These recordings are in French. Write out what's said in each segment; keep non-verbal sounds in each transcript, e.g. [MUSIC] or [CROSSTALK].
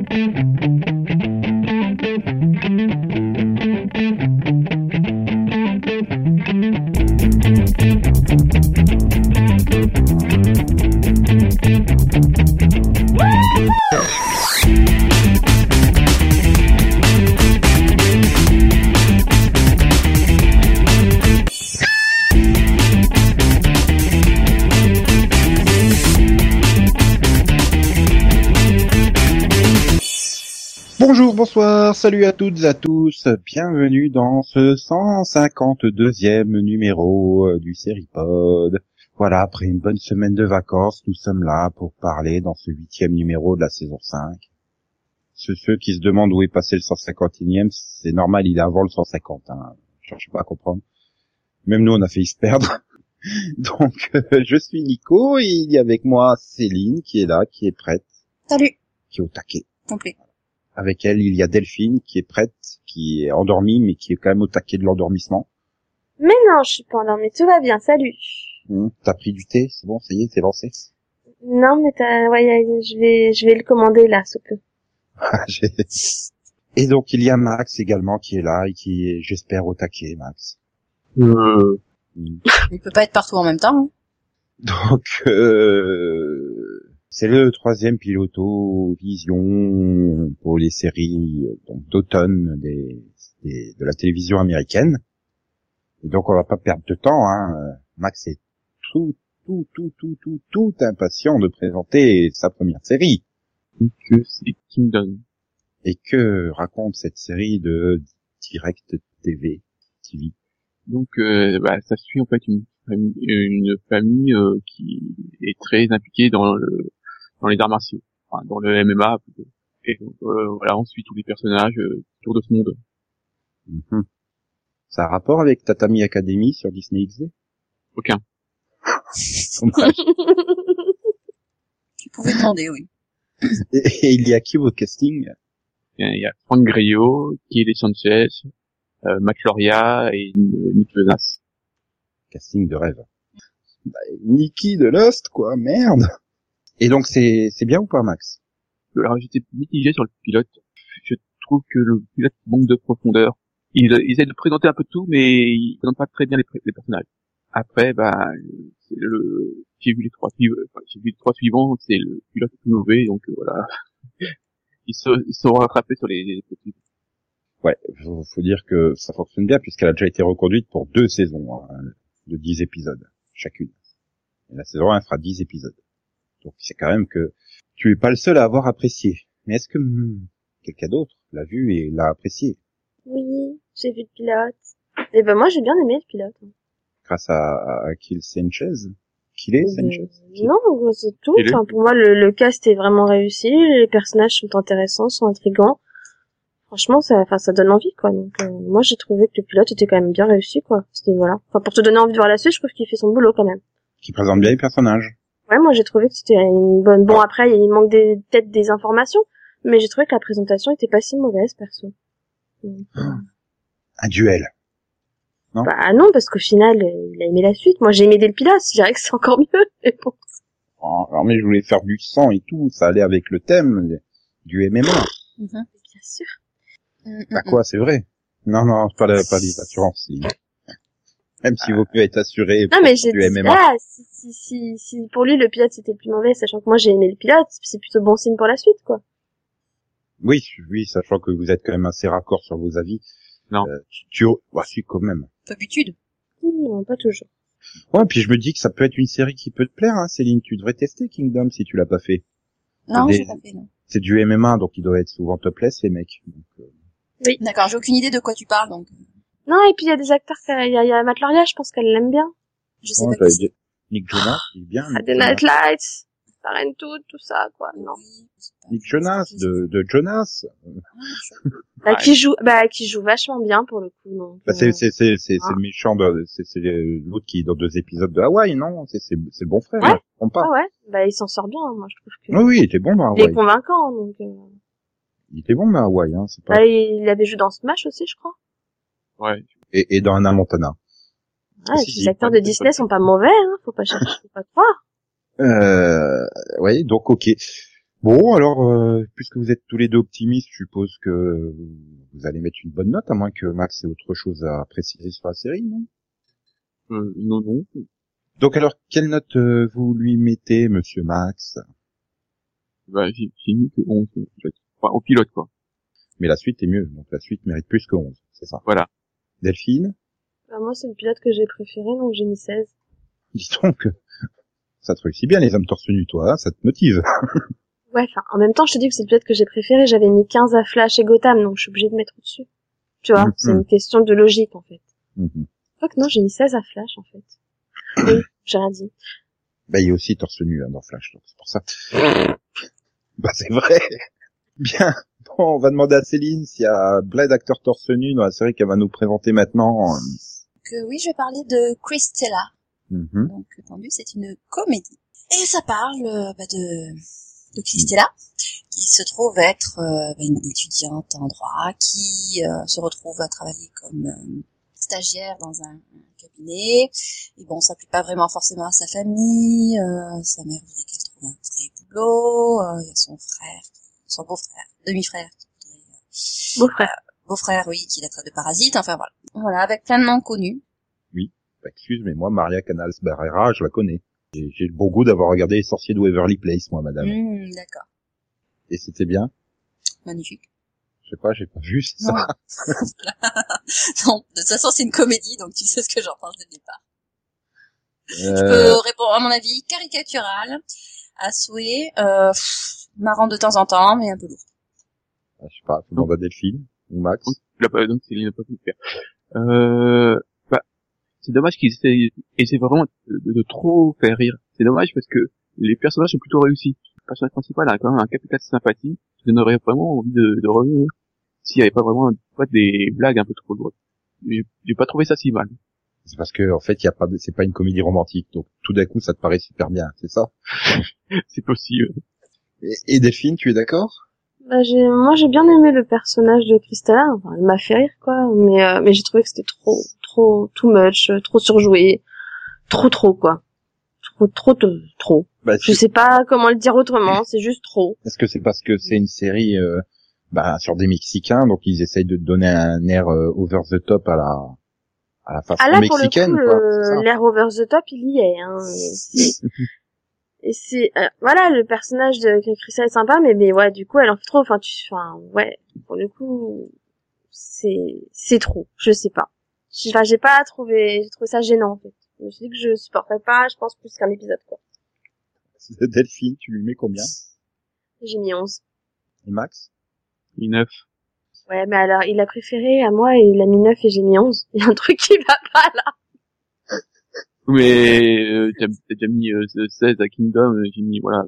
Mm-hmm. Salut à toutes et à tous, bienvenue dans ce 152e numéro euh, du Seripod. Voilà, après une bonne semaine de vacances, nous sommes là pour parler dans ce huitième numéro de la saison 5. Ceux, ceux qui se demandent où est passé le 151e, c'est normal, il est avant le 150, hein. cherchez pas à comprendre. Même nous, on a failli se perdre. [LAUGHS] Donc, euh, je suis Nico, et il y a avec moi Céline qui est là, qui est prête, Salut. qui est au taquet. Complet. Avec elle, il y a Delphine qui est prête, qui est endormie, mais qui est quand même au taquet de l'endormissement. Mais non, je suis pas endormie, tout va bien, salut. Hum, T'as pris du thé, c'est bon, ça y est, t'es lancé. Non, mais t'as, ouais, je vais, je vais le commander là, sous peu. Ah, j'ai- et donc il y a Max également qui est là et qui est, j'espère, au taquet, Max. Euh, Hum. Il peut pas être partout en même temps. hein. Donc euh, c'est le troisième piloto vision pour les séries euh, d'automne des, des- de la télévision américaine. Et donc on va pas perdre de temps. Hein. Max est tout tout tout tout tout tout impatient de présenter sa première série. que c'est Kingdom. Et que raconte cette série de Direct TV TV Donc, euh, bah, ça suit en fait une famille, une famille euh, qui est très impliquée dans le dans les arts martiaux, enfin, dans le MMA plutôt. Et donc, euh, voilà, on suit tous les personnages euh, autour de ce monde. Mhm. Ça a rapport avec Tatami Academy sur Disney XD Aucun. [LAUGHS] Dommage. Tu pouvais demander, oui. [LAUGHS] et, et il y a qui au casting? Il y a Frank Grillo, Kelly Sanchez, euh, Matt Loria et Nick Jonas. Casting de rêve. Bah, Nikki de Lost, quoi, merde. Et donc c'est c'est bien ou pas, Max? Alors j'étais mitigé sur le pilote. Je trouve que le pilote manque de profondeur. Ils, ils essaient de présenter un peu tout, mais ils présentent pas très bien les, les personnages. Après, bah, le, j'ai vu les trois suivants, enfin, j'ai vu les trois suivants, c'est le pilote le plus mauvais, donc euh, voilà. [LAUGHS] Ils se, ils se sont rattrapés sur les, les petits. Ouais, faut, faut dire que ça fonctionne bien puisqu'elle a déjà été reconduite pour deux saisons hein, de 10 épisodes chacune. Et la saison 1 fera 10 épisodes. Donc c'est quand même que tu es pas le seul à avoir apprécié. Mais est-ce que hmm, quelqu'un d'autre l'a vu et l'a apprécié? Oui, j'ai vu le pilote. Et ben moi, j'ai bien aimé le pilote. grâce à, à Kill Sanchez? Kill est Sanchez? Non, c'est tout. Enfin, pour moi, le, le cast est vraiment réussi. Les personnages sont intéressants, sont intrigants. Franchement, ça, enfin, ça donne envie, quoi. Donc, euh, moi, j'ai trouvé que le pilote était quand même bien réussi, quoi. C'était voilà. Enfin, pour te donner envie de voir la suite, je trouve qu'il fait son boulot quand même. qui présente bien les personnages. Ouais, moi, j'ai trouvé que c'était une bonne. Bon, après, il manque des... peut-être des informations, mais j'ai trouvé que la présentation était pas si mauvaise, perso. Donc, Un duel. Non? Bah non, parce qu'au final, il a aimé la suite. Moi, j'ai aimé pilote. Je dirais que c'est encore mieux. [LAUGHS] Bon. Oh, Alors mais je voulais faire du sang et tout, ça allait avec le thème du MMA. Mhm. Bien sûr. Bah quoi, c'est vrai? Non, non, pas, la, pas les assurances. Si. Même s'il vaut mieux être assuré Non, mais j'ai du dit, MMA. ah, si, si, si, si pour lui, le pilote, c'était le plus mauvais, sachant que moi, j'ai aimé le pilote, c'est plutôt bon signe pour la suite, quoi. Oui, oui, sachant que vous êtes quand même assez raccord sur vos avis. Non. Euh, tu, tu, bah si, quand même. D'habitude. Non, pas toujours. Ouais, puis je me dis que ça peut être une série qui peut te plaire, hein, Céline. Tu devrais tester Kingdom si tu l'as pas fait. Non, Des- j'ai pas fait, non. C'est du MMA, donc il doit être souvent topless, les mecs. Donc, euh, D'accord, j'ai aucune idée de quoi tu parles, donc Non, et puis il y a des acteurs, il y a, il y a Matt Lauria, je pense qu'elle l'aime bien. je sais ouais, pas qui Nick Jonas, il est bien. Ah, Jonas. Night Lights, Parenthood, tout ça, quoi. Non. Nick Jonas, de, de Jonas. [LAUGHS] Bah, Ouais. qui joue, bah, qui joue vachement bien, pour le coup, donc. Bah, euh, c'est, c'est, c'est, c'est, Ah. c'est le méchant de, c'est, c'est l'autre qui est dans deux épisodes de Hawaï, non? C'est, c'est, c'est le bon frère, Ouais. je me trompe pas. Ah ouais, bah, il s'en sort bien, moi, je trouve que. Oui, oui, il était bon dans Il est convaincant, donc, euh... Il était bon dans Hawaï, hein, c'est pas... bah, il avait joué dans Smash aussi, je crois. Ouais. Et, et dans Anna Montana. Ah, et puis les acteurs de Disney sont pas mauvais, hein, faut pas chercher, faut pas croire. Euh, ouais, donc ok. Bon, alors, euh, puisque vous êtes tous les deux optimistes, je suppose que vous allez mettre une bonne note, à moins que Max ait autre chose à préciser sur la série, non? Euh, non, non. Donc alors, quelle note euh, vous lui mettez, monsieur Max? Bah, j'ai j'ai mis que 11. en fait. Enfin, au pilote, quoi. Mais la suite est mieux, donc la suite mérite plus que 11, c'est ça? Voilà. Delphine Bah, moi, c'est le pilote que j'ai préféré, donc j'ai mis 16. Dis donc, [LAUGHS] ça te réussit bien les hommes torse nus, toi, hein, ça te motive. [LAUGHS] Ouais, enfin, en même temps, je te dis que c'est le pilote que j'ai préféré. J'avais mis 15 à Flash et Gotham, donc je suis obligée de mettre au-dessus. Tu vois, Mhm. c'est une question de logique, en fait. Mhm. Faut que non, j'ai mis 16 à Flash, en fait. Oui, [CLEARS THROAT] j'ai rien dit. Bah, il y a aussi torse nu hein, dans Flash, donc c'est pour ça. bah, c'est vrai. Bien. [LAUGHS] Bon, on va demander à Céline s'il y a Blade acteur torse nu dans la série qu'elle va nous présenter maintenant. Que oui, je vais parler de Christella. Mhm. Donc, entendu, c'est une comédie. Et ça parle euh, bah, de, de Christella, qui se trouve être euh, bah, une étudiante en droit, qui euh, se retrouve à travailler comme euh, stagiaire dans un, cabinet. Et bon, ça plaît pas vraiment forcément à sa famille. euh, sa mère voudrait qu'elle trouve un vrai boulot. euh, Il y a son frère, son beau-frère, demi-frère, euh, Beau frère. beau-frère, oui, qui la traite de parasite. Enfin voilà. Voilà, avec plein de noms connus. Bah, excuse, mais moi, Maria Canals Barrera, je la connais. J'ai le bon goût d'avoir regardé Les Sorciers de Waverly Place, moi, madame. Hmm, D'accord. Et c'était bien? Magnifique. Je sais pas, j'ai pas vu ça. [LAUGHS] non, de toute façon, c'est une comédie, donc tu sais ce que j'en pense dès le départ. Je Euh, peux répondre, à mon avis, caricatural, à souhait, euh, pff, marrant de temps en temps, mais un peu lourd. je sais pas, faut demander à Delphine ou Max. Il donc Céline n'a pas pu le faire. Euh, bah, c'est dommage qu'ils essaient, essaient vraiment de, de trop faire rire. C'est dommage parce que les personnages sont plutôt réussis. Le personnage principal a quand même un capital de sympathie. Je donnerais vraiment envie de, de revenir s'il n'y avait pas vraiment pas des blagues un peu trop lourdes. J'ai pas trouvé ça si mal. C'est parce que, en fait, il y a pas, c'est pas une comédie romantique. Donc, tout d'un coup, ça te paraît super bien, c'est ça? [LAUGHS] C'est possible. Et, et Delphine, tu es d'accord? Bah, j'ai, moi, j'ai bien aimé le personnage de Christella. Enfin, elle m'a fait rire, quoi. Mais, euh, mais j'ai trouvé que c'était trop, trop, too much, euh, trop surjoué. Trop, trop, quoi. Trop, trop, trop, trop. Bah, Je sais pas comment le dire autrement, [LAUGHS] c'est juste trop. Est-ce que c'est parce que c'est une série euh, bah, sur des Mexicains, donc ils essayent de donner un air euh, over the top à la à la façon Ah là, pour le mexicaine, coup, quoi. le- ça l'air over the top, il y est. Hein. [LAUGHS] Et c'est- euh, voilà, le personnage de Christelle est sympa, mais mais ouais, du coup, elle en fait trop. Enfin, tu, enfin, ouais, pour le coup, c'est c'est trop. Je sais pas. Je- Enfin, j'ai pas trouvé, j'ai trouvé ça gênant en fait. Je me suis dit que je supporterais pas, je pense plus qu'un épisode quoi. [LAUGHS] Delphine, tu lui mets combien J'ai mis 11. Et Max Une neuf. Ouais, mais alors, il a préféré à moi et il a mis 9 et j'ai mis 11. [LAUGHS] Il y a un truc qui va pas là. Mais euh, t'as t'as déjà mis euh, 16 à Kingdom, euh, j'ai mis voilà.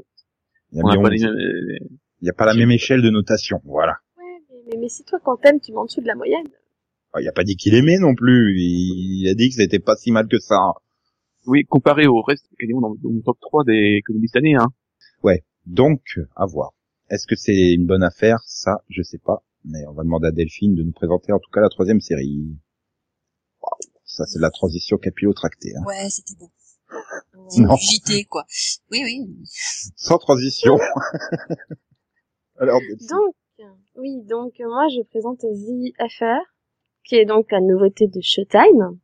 Il y a, a mis pas 11. les mêmes. euh, Il y a pas la même échelle de notation, voilà. Ouais, mais, mais, mais si toi, quand t'aimes, tu vas en dessous de la moyenne. Ah, Il a pas dit qu'il aimait non plus. Il, il a dit que c'était pas si mal que ça. Oui, comparé au reste, quasiment dans, dans mon top 3 des comédies cette année, hein. Donc, à voir. Est-ce que c'est une bonne affaire? Ça, je sais pas. Mais on va demander à Delphine de nous présenter en tout cas la troisième série. Ça c'est la transition capillotractée. Hein. Ouais, c'était beau. Non. Du JT, quoi. Oui, oui. Sans transition. [LAUGHS] Alors. Donc, oui, donc moi je présente The Affair, qui est donc la nouveauté de Showtime,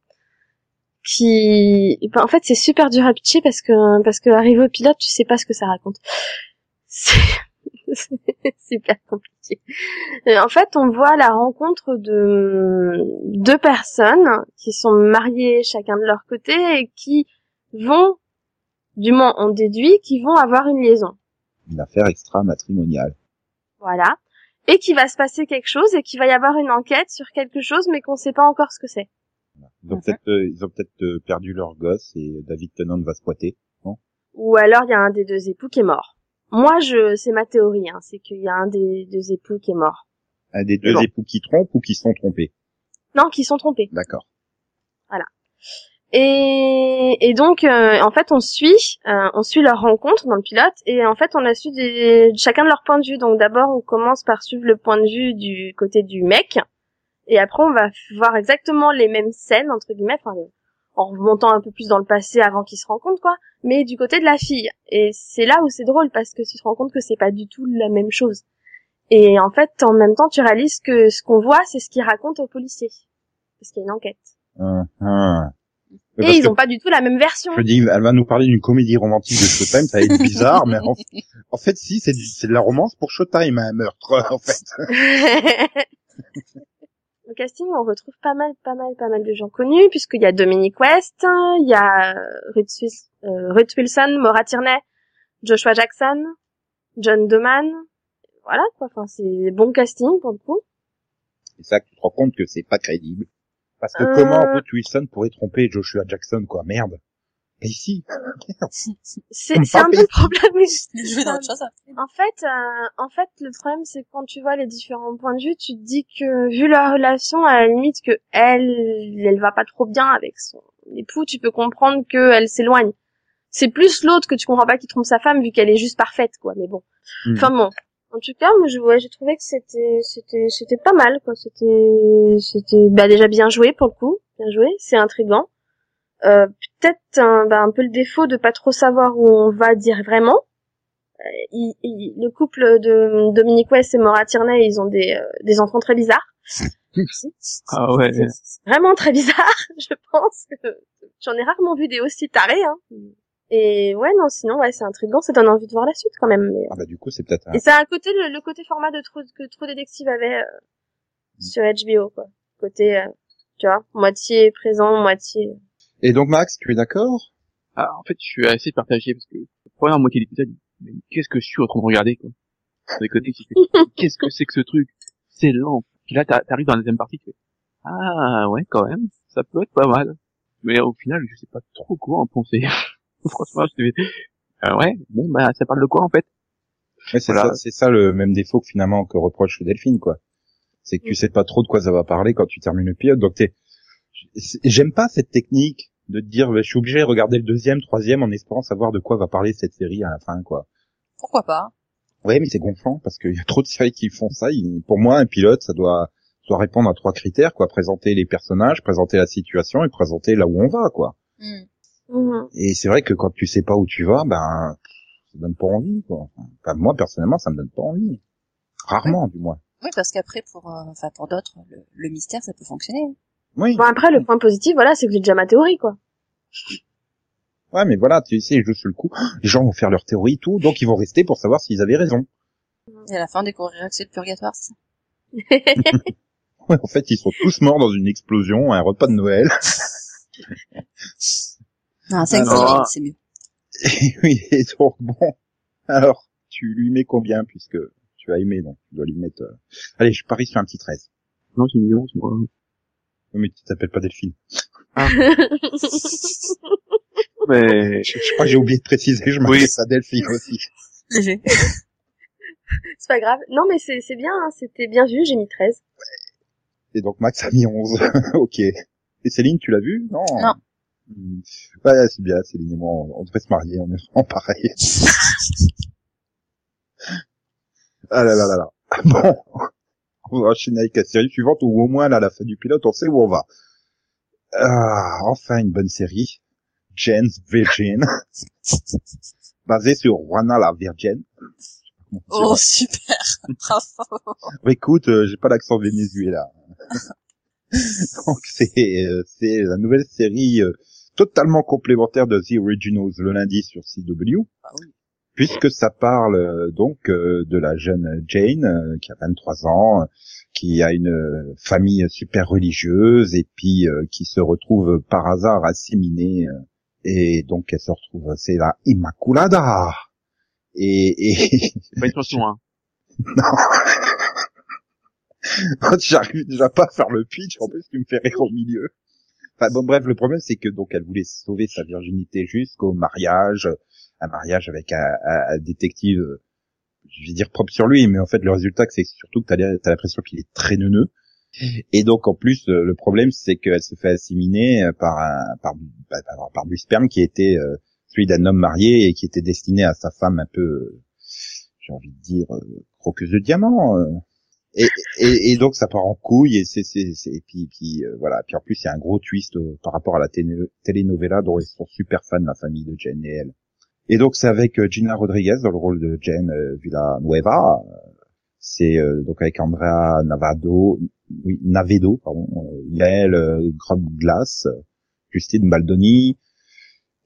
qui, ben, en fait, c'est super dur à pitcher parce que parce que arrivé au pilote, tu sais pas ce que ça raconte. [LAUGHS] [LAUGHS] C'est super compliqué. Et en fait, on voit la rencontre de deux personnes qui sont mariées chacun de leur côté et qui vont, du moins on déduit, qui vont avoir une liaison. Une affaire extra-matrimoniale. Voilà. Et qu'il va se passer quelque chose et qu'il va y avoir une enquête sur quelque chose mais qu'on sait pas encore ce que c'est. Ils ont peut-être euh, ils ont peut-être euh, perdu leur gosse et David Tennant va se poiter. Ou alors il y a un des deux époux qui est mort. Moi je c'est ma théorie hein, c'est qu'il y a un des deux époux qui est mort. Un des deux Non. époux qui trompent ou qui sont trompés? Non, qui sont trompés. D'accord. Et, et donc euh, en fait on suit euh, on suit leur rencontre dans le pilote et en fait on a su des, chacun de leur point de vue. Donc d'abord on commence par suivre le point de vue du côté du mec et après on va voir exactement les mêmes scènes entre guillemets. Enfin, les- en remontant un peu plus dans le passé avant qu'ils se rencontrent quoi, mais du côté de la fille. Et c'est là où c'est drôle parce que tu te rends compte que c'est pas du tout la même chose. Et en fait, en même temps, tu réalises que ce qu'on voit, c'est ce qu'ils racontent aux policiers. Parce qu'il y a une enquête. Hum. Mais Et parce ils que ont pas du tout la même version. Je dis, elle va nous parler d'une comédie romantique de Showtime, ça va être bizarre, mais en, [LAUGHS] en fait, si, c'est de la romance pour Showtime, un meurtre, en fait. [LAUGHS] Casting, on retrouve pas mal, pas mal, pas mal de gens connus, puisqu'il y a Dominic West, il y a euh, Ruth, euh, Ruth Wilson, Maura Tierney, Joshua Jackson, John Doman. Voilà, quoi. Enfin, c'est bon casting, pour le coup. C'est ça que tu te rends compte que c'est pas crédible. Parce que Euh. comment Ruth Wilson pourrait tromper Joshua Jackson, quoi, merde. Et ici, C'est un peu le problème. [LAUGHS] Je vais dans autre chose. après. En fait, euh, en fait, le problème, c'est que quand tu vois les différents points de vue, tu te dis que, vu leur relation, à la limite, que elle, elle va pas trop bien avec son époux, tu peux comprendre qu'elle s'éloigne. C'est plus l'autre que tu comprends pas qui trompe sa femme, vu qu'elle est juste parfaite, quoi. Mais bon. Hmm. Enfin bon. En tout cas, moi, je, ouais, j'ai trouvé que c'était, c'était, c'était pas mal, quoi. C'était, c'était, bah, déjà bien joué, pour le coup. Bien joué. C'est intriguant. Euh, peut-être un, bah, un peu le défaut de pas trop savoir où on va dire vraiment il- il- le couple de Dominique West et Maura Tierney, ils ont des, euh, des enfants très bizarres. [LAUGHS] Ah ouais. Vraiment très bizarre, [LAUGHS] je pense. que J'en ai rarement vu des aussi tarés. Hein. Et ouais, non, sinon, ouais, c'est intriguant, ça donne envie de voir la suite quand même. Mais... ah bah du coup, c'est peut-être un... Et ça a un côté, le, le côté format de True, que True Detective avait euh, sur HBO, quoi. Côté, euh, tu vois, moitié présent, moitié... Et donc Max, tu es d'accord? Ah, en fait, je suis assez partagé parce que la première moitié de l'épisode, mais qu'est-ce que je suis en train de regarder, quoi? Qu'est-ce que c'est que ce truc? C'est lent. Puis là, t'a- t'arrives dans la deuxième partie, tu fais, ah, ouais, quand même, ça peut être pas mal. Mais au final, je sais pas trop quoi en penser. [LAUGHS] Franchement, je te fais, euh, ouais, bon, bah, ça parle de quoi, en fait? Ouais, c'est Voilà. ça, c'est ça le même défaut que finalement que reproche Delphine, quoi. C'est que tu sais pas trop de quoi ça va parler quand tu termines le pilote. Donc t'es, j'aime pas cette technique de te dire, bah, je suis obligé de regarder le deuxième, troisième en espérant savoir de quoi va parler cette série à la fin, quoi. Pourquoi pas? Ouais, mais c'est gonflant parce qu'il y a trop de séries qui font ça. Il- Pour moi, un pilote, ça doit, ça doit répondre à trois critères, quoi. Présenter les personnages, présenter la situation et présenter là où on va, quoi. Hmm. Mhm. Et c'est vrai que quand tu sais pas où tu vas, ben, ça donne pas envie, quoi. Enfin, moi, personnellement, ça me donne pas envie. Rarement, du moins. Oui, parce qu'après, pour, euh, enfin, pour d'autres, le, le mystère, ça peut fonctionner. Oui. Bon, après, le point positif, voilà, c'est que j'ai déjà ma théorie, quoi. Ouais, mais voilà, tu sais, jouent sur le coup. [GASPS] Les gens vont faire leur théorie, tout, donc ils vont rester pour savoir s'ils avaient raison. Et à la fin, on découvrira que c'est le purgatoire, c'est ça [LAUGHS] [LAUGHS] Ouais, en fait, ils sont tous morts dans une explosion, à un repas de Noël. [LAUGHS] Non, c'est Alors- exagéré, c'est mieux. Et oui, et donc bon. Alors, tu lui mets combien, puisque tu as aimé, donc tu dois lui mettre... euh, Allez, je parie sur un petit 13. Non, c'est une nuance, moi. Oui, Mais tu t'appelles pas Delphine. [LAUGHS] Mais, Je, je crois que j'ai oublié de préciser, je m'appelle Oui. ça Delphine aussi. Léger. [LAUGHS] c'est pas grave. Non, mais c'est c'est bien, hein, c'était bien vu, j'ai mis 13. Et donc Max a mis 11. [LAUGHS] ok. Et Céline, tu l'as vu? Non. Non. Hmm. Ouais, c'est bien, Céline et moi, on, on devrait se marier, on est vraiment pareil. ah là là là là. Bon. On va enchaîner avec la série suivante, ou au moins là, à la fin du pilote, on sait où on va. Ah, enfin une bonne série. Jen's Virgin. [LAUGHS] Basée sur Juana la Virgin. Oh, super. [LAUGHS] Bravo. Écoute, euh, j'ai pas l'accent vénézuélien. [LAUGHS] Donc c'est euh, c'est la nouvelle série euh, totalement complémentaire de The Originals le lundi sur CW, Ah oui. Puisque ça parle euh, donc euh, de la jeune Jane euh, qui a 23 ans, qui a une famille super religieuse et puis qui se retrouve par hasard assimilée et donc elle se retrouve c'est la Immaculada et, et pas une chanson, hein. [LAUGHS] [LAUGHS] J'arrive déjà pas à faire le pitch, en plus tu me fais rire au milieu. Enfin bon bref, le problème c'est que donc elle voulait sauver sa virginité jusqu'au mariage, un mariage avec un, un- un détective, je vais dire propre sur lui, mais en fait le résultat c'est surtout que t'as t'as l'impression qu'il est très neuneux. Et donc en plus euh, le problème c'est qu'elle se fait assiminer euh, par un par, bah, par, par du sperme qui était euh, celui d'un homme marié et qui était destiné à sa femme un peu, j'ai envie de dire, croqueuse de diamant. et, et, et, donc ça part en couille et c'est et puis puis euh, voilà puis en plus il y a un gros twist par rapport à la télé telenovela dont ils sont super fans la famille de Jen et elle et donc c'est avec euh, Gina Rodriguez dans le rôle de Jen Villanueva c'est donc avec Andrea Navado oui Navedo pardon Yael Glass Justine Baldoni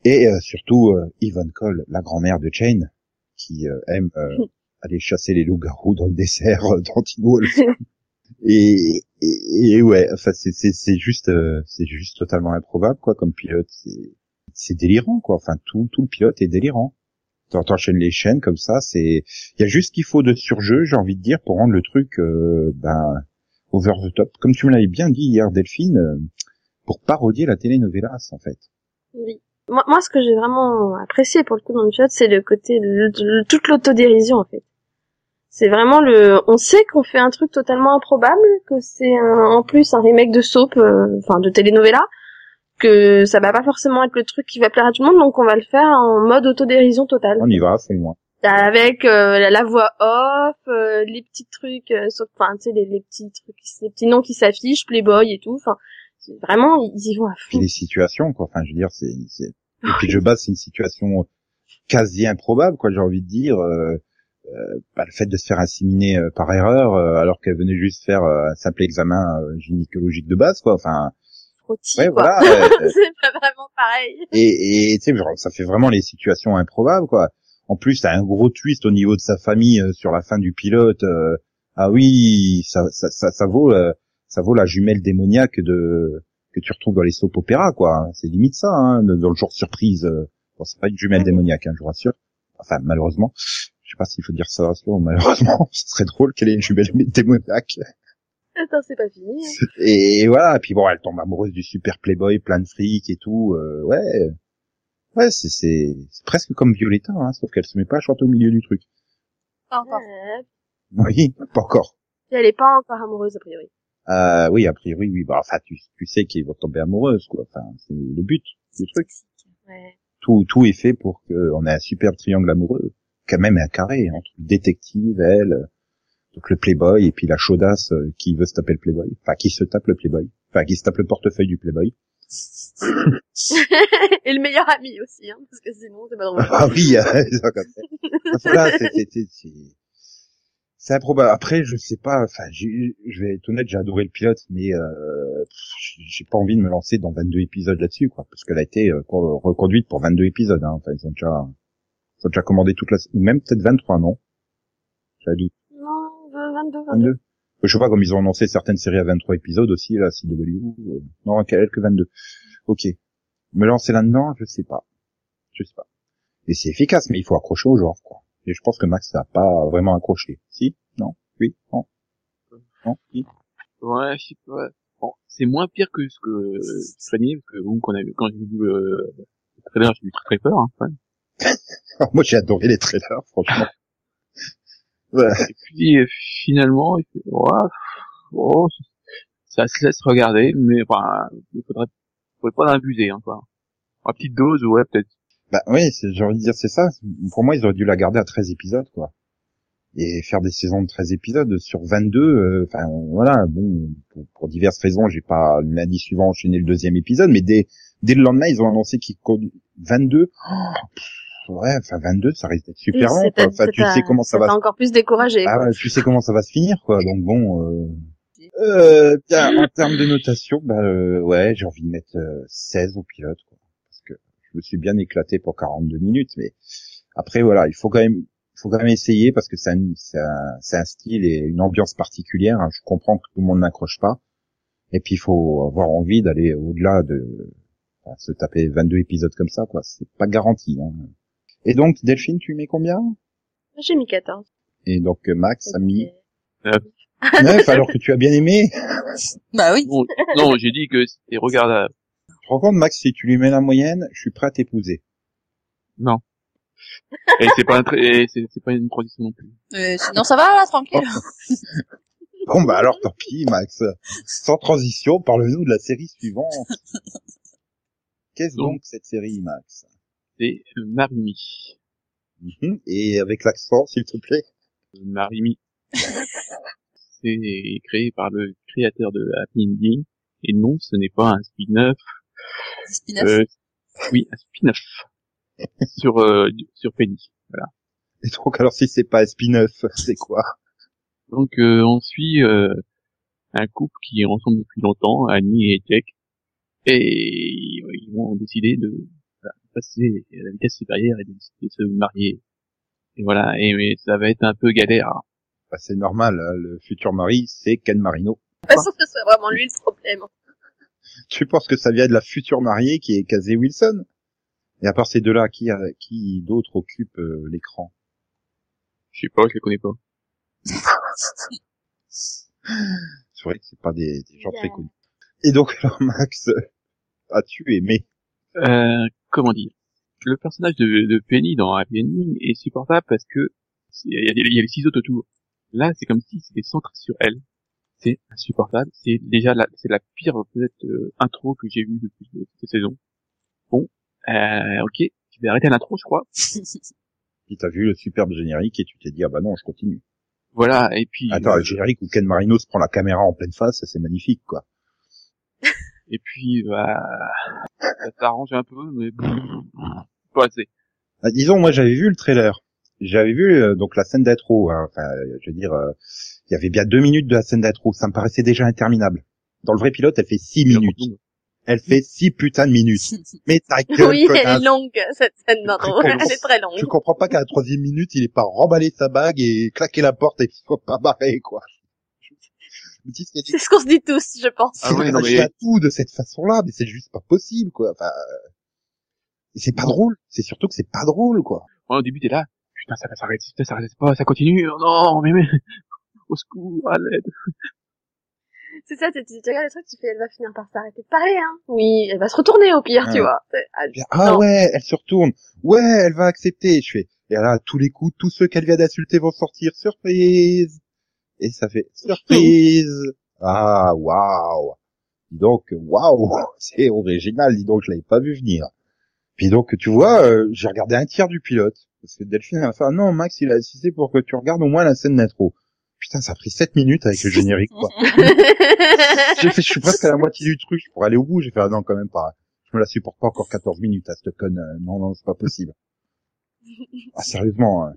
et surtout Yvonne Cole la grand-mère de Jane qui aime [LAUGHS] aller chasser les loups-garous dans le dessert euh, d'Anti-Wolf. [LAUGHS] et, et, et, ouais, enfin c'est c'est juste euh, c'est juste totalement improbable quoi comme pilote, c'est c'est délirant quoi. Enfin tout tout le pilote est délirant. T'enchaînes les chaînes comme ça, c'est il y a juste ce qu'il faut de surjeu, j'ai envie de dire, pour rendre le truc euh, ben over the top. Comme tu me l'avais bien dit hier, Delphine, pour parodier la telenovelas en fait. Oui. Moi, moi, ce que j'ai vraiment apprécié pour le coup dans le pilote, c'est le côté de toute l'autodérision en fait. C'est vraiment le, on sait qu'on fait un truc totalement improbable, que c'est en plus un remake de soap, euh, enfin de telenovela, que ça va pas forcément être le truc qui va plaire à tout le monde, donc on va le faire en mode autodérision totale. On y va, c'est moi. Avec euh, la, voix off, euh, les petits trucs, enfin tu sais les, les, petits trucs, les petits noms qui s'affichent, Playboy et tout, enfin vraiment ils y vont à fond. Et les situations quoi, enfin je veux dire c'est, c'est... et puis je base c'est une situation quasi improbable quoi, j'ai envie de dire. Euh, bah, le fait de se faire inséminer euh, par erreur euh, alors qu'elle venait juste faire un simple examen gynécologique de base quoi enfin ouais, voilà [LAUGHS] c'est pas vraiment pareil. Et tu sais ça fait vraiment les situations improbables quoi. En plus t'as un gros twist au niveau de sa famille sur la fin du pilote ah oui ça ça ça, ça vaut ça vaut la jumelle démoniaque de que tu retrouves dans les soap opéras quoi. C'est limite ça hein, dans le genre surprise bon c'est pas une jumelle démoniaque hein, je vous rassure. Enfin malheureusement. Je sais pas s'il faut dire ça malheureusement, [LAUGHS] ce serait drôle qu'elle ait une jumelle démoniaque. Attends, c'est pas fini. Hein. Et voilà, et puis bon, elle tombe amoureuse du super playboy, plein de fric et tout. Euh, ouais, ouais, c'est c'est presque comme Violetta, hein, sauf qu'elle se met pas à chanter au milieu du truc. Pas encore. Oui, pas encore. Et elle est pas encore amoureuse a priori. Euh, oui, a priori, oui. Bah, enfin, tu, tu sais qu'ils vont tomber amoureuse, quoi. Enfin, c'est le but du truc. Ouais. Tout, tout est fait pour qu'on ait un super triangle amoureux quand même un carré entre le détective, elle, donc le playboy et puis la chaudasse euh, qui veut se taper le playboy, enfin qui se tape le playboy, enfin qui se tape le portefeuille du playboy. [LAUGHS] et le meilleur ami aussi, hein, parce que sinon c'est pas drôle. ah oui, [LAUGHS] voilà, c'est c'est improbable. Après, je sais pas. Enfin, je vais être honnête, j'ai adoré le pilote, mais euh, j'ai pas envie de me lancer dans 22 épisodes là-dessus, quoi, parce qu'elle a été euh, reconduite pour 22 épisodes. Hein. Enfin, ils ont déjà faut déjà commander toute la, ou même peut-être 23, non? J'ai doute. Non, 22, 22. Je sais pas, comme ils ont annoncé certaines séries à 23 épisodes aussi, là, CW, euh, non, quelques 22. Ok. Me lancer là-dedans, je sais pas. Je sais pas. Et c'est efficace, mais il faut accrocher au genre, quoi. Et je pense que Max n'a pas vraiment accroché. Si? Non? Oui? Non? Non? Oui? Ouais, je sais pas. Bon, c'est moins pire que ce que je craignais, parce que vous, quand, quand j'ai vu euh, le trailer, j'ai eu très très peur, hein, [LAUGHS] Moi, j'ai adoré les trailers, franchement. Et puis, euh, finalement, oh, ça se laisse regarder, mais il faudrait, faudrait pas l'abuser, hein, quoi. À petite dose, ouais, peut-être. Bah oui, j'ai envie de dire, c'est ça. Pour moi, ils auraient dû la garder à 13 épisodes, quoi. Et faire des saisons de 13 épisodes sur 22, euh, enfin, voilà, bon, pour, diverses raisons, j'ai pas lundi suivant enchaîné le deuxième épisode, mais dès, dès le lendemain, ils ont annoncé qu'ils 22, ouais, enfin 22, ça risque d'être super long. Enfin, tu sais comment ça, va. encore plus découragé. Ah, tu sais comment ça va se finir, quoi. [LAUGHS] Donc bon. Euh... Euh, en termes de notation, bah euh, ouais, j'ai envie de mettre 16 euh, au pilote, quoi. Parce que je me suis bien éclaté pour 42 minutes, mais après voilà, il faut quand même, il faut quand même essayer parce que c'est un, un, un, style et une ambiance particulière. Hein. Je comprends que tout le monde n'accroche pas, et puis il faut avoir envie d'aller au-delà de se taper 22 épisodes comme ça, quoi. C'est pas garanti. Hein. Et donc, Delphine, tu mets combien? J'ai mis 14. Et donc, euh, Max a mis 9. [LAUGHS] alors que tu as bien aimé [LAUGHS] Bah oui. non, j'ai dit que c'était regardable. Tu te rends compte, Max, si tu lui mets la moyenne, je suis prêt à t'épouser. Non. Et c'est pas, un c'est, pas une transition non plus. Euh, sinon ça va là, tranquille. [LAUGHS] bon bah alors tant pis, Max. Sans transition, parle-nous de la série suivante. Qu'est-ce donc cette série, Max? C'est Marimi. Mhm. Et avec l'accent, s'il te plaît. Marimi. [LAUGHS] c'est créé par le créateur de Happy Ending. Et non, ce n'est pas un spin-off. Spin-off? Euh, oui, un spin-off [LAUGHS] sur euh, sur Penny. Et donc, alors, si c'est pas un spin-off, c'est quoi? Donc euh, on suit euh, un couple qui est ensemble depuis longtemps, Annie et Jack, et ils vont décider de voilà, passer à la vitesse supérieure et de, de se marier. Et voilà, et mais ça va être un peu galère. bah, C'est normal, hein, le futur mari, c'est Ken Marino. Pas sûr que ce soit vraiment lui le problème. [LAUGHS] Tu penses que ça vient de la future mariée qui est Casey Wilson? Et à part ces deux-là, qui, a- qui d'autre occupe euh, l'écran? Je sais pas, je les connais pas. [LAUGHS] C'est vrai que c'est pas des, des gens très connus. Et donc, alors, Max, euh, as-tu aimé? Euh, comment dire Le personnage de, de Penny dans Happy Ending est supportable parce que il y, y a les six autres autour. Là, c'est comme si c'était centré sur elle. C'est insupportable. C'est déjà la, c'est la pire peut-être euh, intro que j'ai vue depuis euh, cette saison. Bon, euh, ok, tu vais arrêter l'intro, je crois. [LAUGHS] Puis t'as vu le superbe générique et tu t'es dit, ah bah non, je continue. Voilà, et puis Attends, euh, le générique où Ken Marino se prend la caméra en pleine face, c'est magnifique, quoi. [LAUGHS] et puis bah, ça t'arrange un peu, mais pas assez. Ah, disons, moi, j'avais vu le trailer. J'avais vu euh, donc la scène d'intro. hein. Enfin, je veux dire, euh, il y avait bien deux minutes de la scène d'intro. Ça me paraissait déjà interminable. Dans le vrai pilote, elle fait six minutes. Elle fait six putains de minutes. Mais ta [LAUGHS] gueule, Oui, elle est longue, cette scène d'intro. Je Elle est très Je longue. comprends pas qu'à la troisième minute, il ait pas remballé sa bague et claqué la porte et qu'il soit pas barré, quoi. Je me dis, c'est C'est ce qu'on se dit tous, je pense. Ah oui, non, mais- à tout de cette façon-là, mais c'est juste pas possible, quoi. Enfin, euh, et c'est pas drôle. C'est surtout que c'est pas drôle, quoi. Ouais, au début, t'es là, putain, ça va s'arrêter, putain, ça s'arrête pas, ça continue, oh non, mais, mais, au secours, à l'aide. C'est ça, tu, tu regardes le truc, tu fais, elle va finir par s'arrêter de parler, hein. Oui, elle va se retourner au pire, Ouais. tu vois. Ah, Bien, Ah non. ouais, elle se retourne. Ouais, elle va accepter. Je fais. Et là, à tous les coups, tous ceux qu'elle vient d'insulter vont sortir. Surprise. Et ça fait surprise. Ah, waouh. Dis donc, waouh. [LAUGHS] C'est original. Dis donc, je l'avais pas vu venir. Puis donc, tu vois, euh, j'ai regardé un tiers du pilote. Parce que Delphine elle m'a fait, Ah non, Max, il a insisté pour que tu regardes au moins la scène d'intro. Putain, ça a pris 7 minutes avec le générique, quoi. [LAUGHS] J'ai fait, je suis presque à la moitié du truc, pourrais aller au bout, j'ai fait, ah non, quand même pas. Je me la supporte pas encore 14 minutes à cette conne, euh, non, non, c'est pas possible. Ah, sérieusement. hein.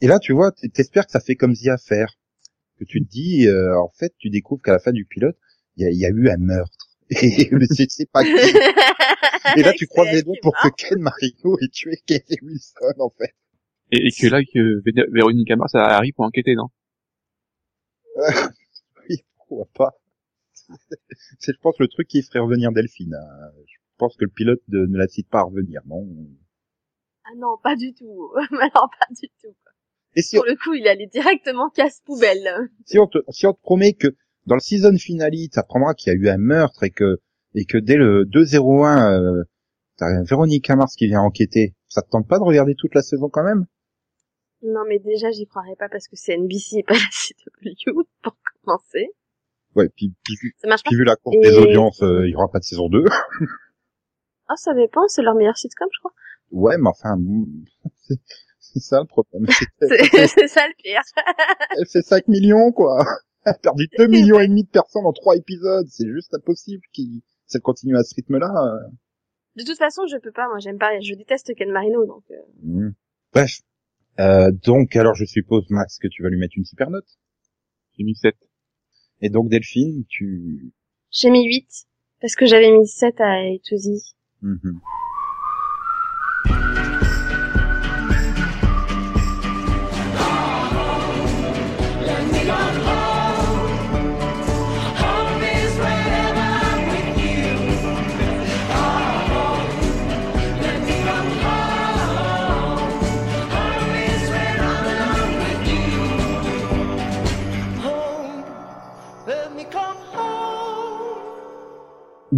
Et là, tu vois, t'espères que ça fait comme The Affair. Que tu te dis, euh, en fait, tu découvres qu'à la fin du pilote, il y a, il y a eu un meurtre. [LAUGHS] Et mais c'est c'est pas [LAUGHS] qui. Et là, tu croises les doigts pour que Ken Marino ait tué Casey Wilson, en fait. Et, et que là, que Vé- Véronique Mars, ça arrive pour enquêter, non? [LAUGHS] Oui, pourquoi pas. C'est, je pense, le truc qui ferait revenir Delphine. hein. Je pense que le pilote de- ne la cite pas à revenir, non? Ah non, pas du tout. Alors, pas du tout. Et si, Pour le coup, il allait directement casse poubelle. si on te, si on te promet que dans le season finale, t'apprendras qu'il y a eu un meurtre et que, et que dès le 2-0-1, euh, t'as Véronique Mars qui vient enquêter, ça te tente pas de regarder toute la saison quand même? Non, mais déjà, j'y croirais pas parce que c'est NBC et pas la CW, pour commencer. Ouais, puis, puis, vu- Ça marche puis vu la courbe Et- des audiences, euh, il y aura pas de saison 2. Ah, ça dépend, c'est leur meilleur sitcom, je crois. ouais, mais enfin, [LAUGHS] c'est, ça le problème. [LAUGHS] C'est- ça le pire. [LAUGHS] Elle fait 5 millions, quoi. [LAUGHS] Elle a perdu 2 millions et demi de personnes en 3 épisodes. C'est juste impossible qu'il, si elle continue à ce rythme-là. euh. De toute façon, je peux pas, moi j'aime pas, je déteste Ken Marino, donc euh, Hmm. Bref. Euh, donc, alors, je suppose, Max, que tu vas lui mettre une super note. J'ai mis 7. Et donc, Delphine, tu... j'ai mis 8, parce que j'avais mis 7 à A to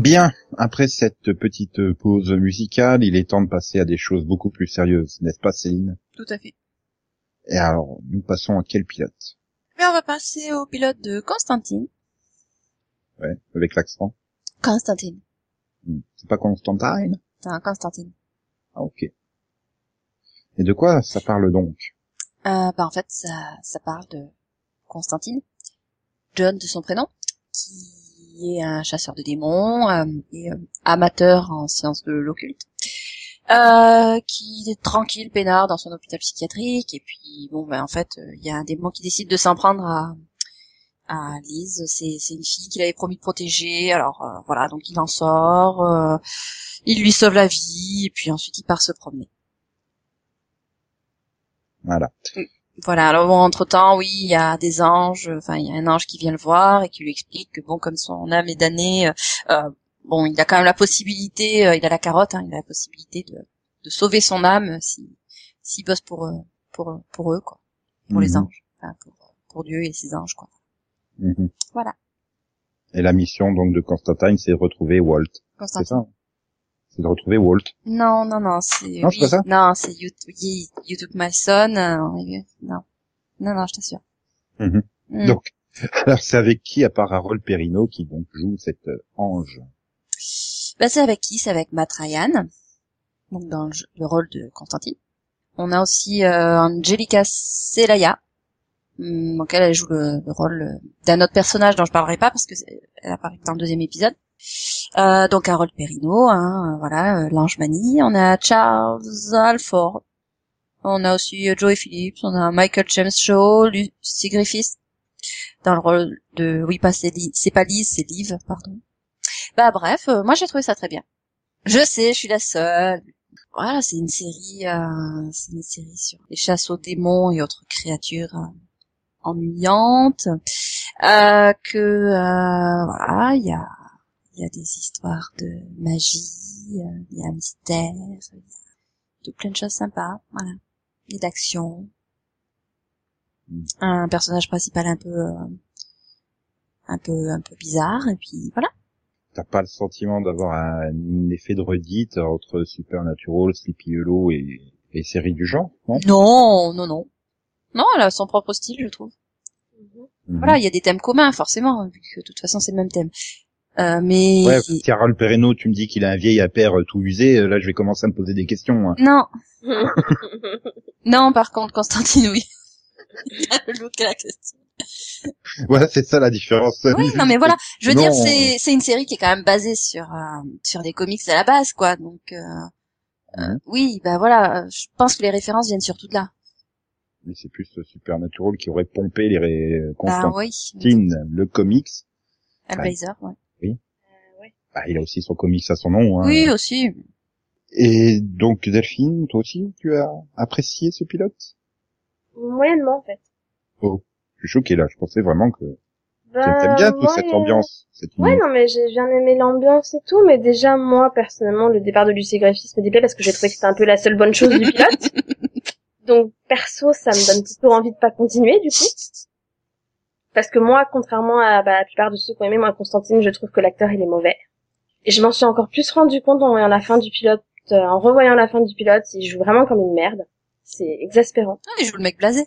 Bien, après cette petite pause musicale, il est temps de passer à des choses beaucoup plus sérieuses, n'est-ce pas Céline? Tout à fait. Et alors, nous passons à quel pilote? Mais on va passer au pilote de Constantine. Ouais, avec l'accent. Constantine. Hmm. C'est pas Constantine? Un Constantine. Ah ok. Et de quoi ça parle donc? Euh, bah en fait, ça, ça parle de Constantine, John de son prénom, qui est un chasseur de démons euh, et euh, amateur en sciences de l'occulte, euh, qui est tranquille, peinard dans son hôpital psychiatrique, et puis bon, ben en fait, il y a un démon qui décide de s'en prendre à à Lise, c'est c'est une fille qu'il avait promis de protéger, alors euh, voilà, donc il en sort, euh, il lui sauve la vie, et puis ensuite il part se promener. Voilà. Voilà, alors bon, entre-temps, oui, il y a des anges, enfin, il y a un ange qui vient le voir et qui lui explique que, bon, comme son âme est damnée, euh, euh, bon, il a quand même la possibilité, euh, il a la carotte, hein, il a la possibilité de, de sauver son âme si s'il bosse pour, eux- pour, pour eux, quoi, pour les Mhm. anges, enfin, pour, pour Dieu et ses anges, quoi. Mhm. Voilà. Et la mission donc de Constantine, c'est retrouver Walt. C'est Constantine. ça hein? C'est de retrouver Walt. Non, non, non, c'est... Non, c'est pas ça Non, c'est you, you, you Took My Son, euh, non. Non, non, je t'assure. Mhm. Mm. Donc, [LAUGHS] alors c'est avec qui à part Harold Perrineau qui donc joue cet euh, ange Bah, c'est avec qui? C'est avec Matt Ryan, donc dans le, rôle de Constantine. On a aussi euh, Angelica Selaya, hum, donc elle, elle joue le, le rôle euh, d'un autre personnage dont je parlerai pas parce que elle apparaît dans le deuxième épisode. Euh, donc Harold Perrineau, hein, euh, voilà, euh, l'ange manie. On a Charles Alford. On a aussi Joey Phillips. On a Michael James Shaw, Lucy Griffiths dans le rôle de, oui pas c'est pas Lise, c'est Liv, pardon. Bah bref, moi j'ai trouvé ça très bien. Je sais, je suis la seule. Voilà, c'est une série, euh, c'est une série sur les chasses aux démons et autres créatures ennuyantes. Que voilà, il y a, il y a des histoires de magie, euh, il y a un mystère, il y a de plein de choses sympas, voilà, et d'action. Mm. Un personnage principal un peu, euh, un peu, un peu bizarre, et puis voilà. T'as pas le sentiment d'avoir un effet de redite entre Supernatural, Sleepy Hollow et, et séries du genre, non? Non, non, non. Non, elle a son propre style, je trouve. Mhm. Mhm. Voilà, il y a des thèmes communs, forcément, vu que de toute façon c'est le même thème. Euh, mais Ouais, si Harold Perrineau, tu me dis qu'il a un vieil appert euh, tout usé, euh, là je vais commencer à me poser des questions. hein. non, [LAUGHS] non, par contre, Constantine, oui. Il [LAUGHS] a le look à la question. Voilà, c'est ça la différence. Oui, non, mais voilà, je veux Non. dire, c'est c'est une série qui est quand même basée sur euh, sur des comics à la base, quoi. Donc euh, euh, Mhm. oui, bah voilà, je pense que les références viennent surtout de là. Mais c'est plus Supernatural qui aurait pompé les ré... Bah oui, Constantine, le comics. Hellblazer, ouais. Bah, il a aussi son comics à son nom. hein. Oui, aussi. Et donc Delphine, toi aussi, tu as apprécié ce pilote? Moyennement, en fait. Oh, je suis choqué là. Je pensais vraiment que Ben, t'aimes bien toute moi, cette euh, ambiance. Cette Ouais, non, mais j'ai bien aimé l'ambiance et tout, mais déjà, moi, personnellement, le départ de Lucie Griffiths me déplaît parce que j'ai trouvé que c'était un peu la seule bonne chose du pilote. [LAUGHS] Donc, perso, ça me donne plutôt envie de pas continuer, du coup. Parce que moi, contrairement à bah, la plupart de ceux qui ont aimé, moi, Constantine, je trouve que l'acteur, il est mauvais. Et je m'en suis encore plus rendu compte en voyant la fin du pilote, euh, en revoyant la fin du pilote, il joue vraiment comme une merde. C'est exaspérant. Ah, il joue le mec blasé.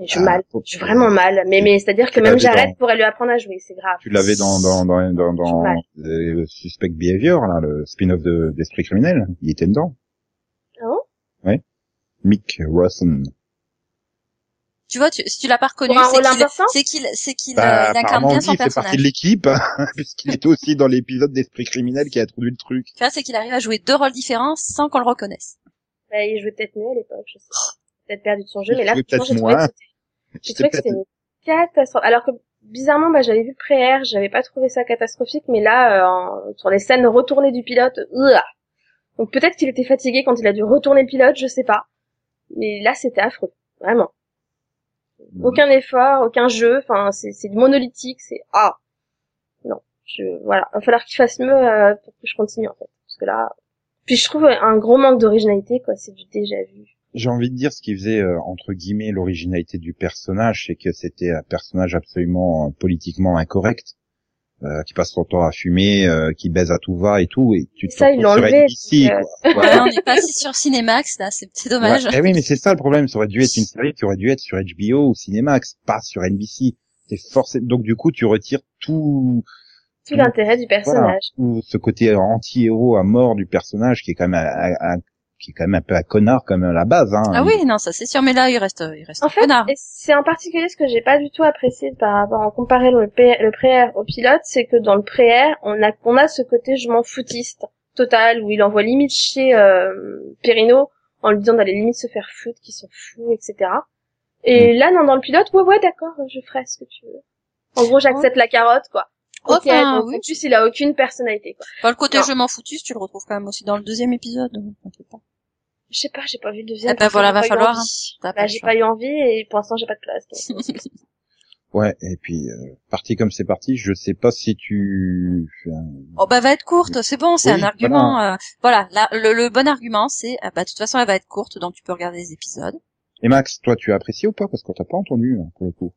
Il joue Ah, mal. faut- Il joue vraiment mal. Mais, mais c'est-à-dire que même j'arrête dans- pour aller lui apprendre à jouer, c'est grave. Tu l'avais dans dans dans dans, dans Ouais. euh, Suspect Behavior là, le spin-off de d'Esprit criminel. Il était dedans. Ah bon? Mick Rawson. Tu vois, tu, si tu l'as pas reconnu, c'est qu'il, c'est qu'il, c'est qu'il, Bah, euh, il incarne apparemment, bien oui, son il fait partie personnage. de l'équipe, hein, [LAUGHS] puisqu'il était aussi dans l'épisode d'Esprit criminel qui a introduit le truc. Tu vois, c'est qu'il arrive à jouer deux rôles différents sans qu'on le reconnaisse. Bah, il jouait peut-être mieux à l'époque, je sais. Peut-être perdu de son jeu, Il mais là, jouait franchement, j'ai peut-être trouvé que moins. c'était, j'ai trouvé que c'était une catastrophe. Alors que, bizarrement, bah, j'avais vu pré-air, j'avais pas trouvé ça catastrophique, mais là, euh, en- sur les scènes retournées du pilote, ouah. donc peut-être qu'il était fatigué quand il a dû retourner le pilote, je sais pas. Mais là, c'était affreux. Vraiment. Aucun effort, aucun jeu, enfin, c'est, c'est du monolithique, c'est, ah. Non. Je, voilà. Va falloir qu'il fasse mieux, euh, pour que je continue, en fait. Parce que là, puis je trouve un gros manque d'originalité, quoi, c'est du déjà vu. J'ai envie de dire ce qui faisait euh, entre guillemets l'originalité du personnage, c'est que c'était un personnage absolument euh, politiquement incorrect, euh, qui passe son temps à fumer, euh, qui baise à tout va et tout, et tu te Ça, ils l'ont enlevé, NBC, donc, euh, quoi. [LAUGHS] Voilà. on n'est pas assis sur Cinemax, là, c'est, dommage. Ouais. Eh oui, mais c'est ça le problème. Ça aurait dû être une [LAUGHS] série qui aurait dû être sur HBO ou Cinemax, pas sur NBC. C'est forcé. Donc du coup, tu retires tout, tout l'intérêt du voilà, personnage. tout ce côté anti-héros à mort du personnage qui est quand même un, un- qui est quand même un peu un connard comme à la base. Hein. Ah oui, non, ça c'est sûr, mais là il reste, il reste En un fait, connard. et c'est en particulier ce que j'ai pas du tout apprécié par rapport à comparer le, le pré-air au pilote, c'est que dans le pré-air, on a, on a ce côté je m'en foutiste total où il envoie limite chez euh, Perino en lui disant d'aller limite se faire foutre, qu'ils sont fous, etc. Et là, non, dans le pilote, ouais, ouais, d'accord, je ferai ce que tu veux. En gros, j'accepte la carotte, quoi. Ok, Enfin, donc oui. Il a aucune personnalité, quoi. Enfin, le côté Non. je m'en foutus, tu le retrouves quand même aussi dans le deuxième épisode. donc pas. Je sais pas, j'ai pas vu le deuxième. Eh ben voilà, va falloir, hein. Bah, j'ai pas eu envie et pour l'instant j'ai pas de place. donc. [LAUGHS] Ouais, et puis euh, parti comme c'est parti, je sais pas si tu. Oh bah va être courte, c'est bon, c'est Oui, un argument. euh, Voilà, là, le, le bon argument c'est, ah bah de toute façon elle va être courte, donc tu peux regarder les épisodes. Et Max, toi, tu as apprécié ou pas? Parce qu'on t'a pas entendu hein, pour le coup.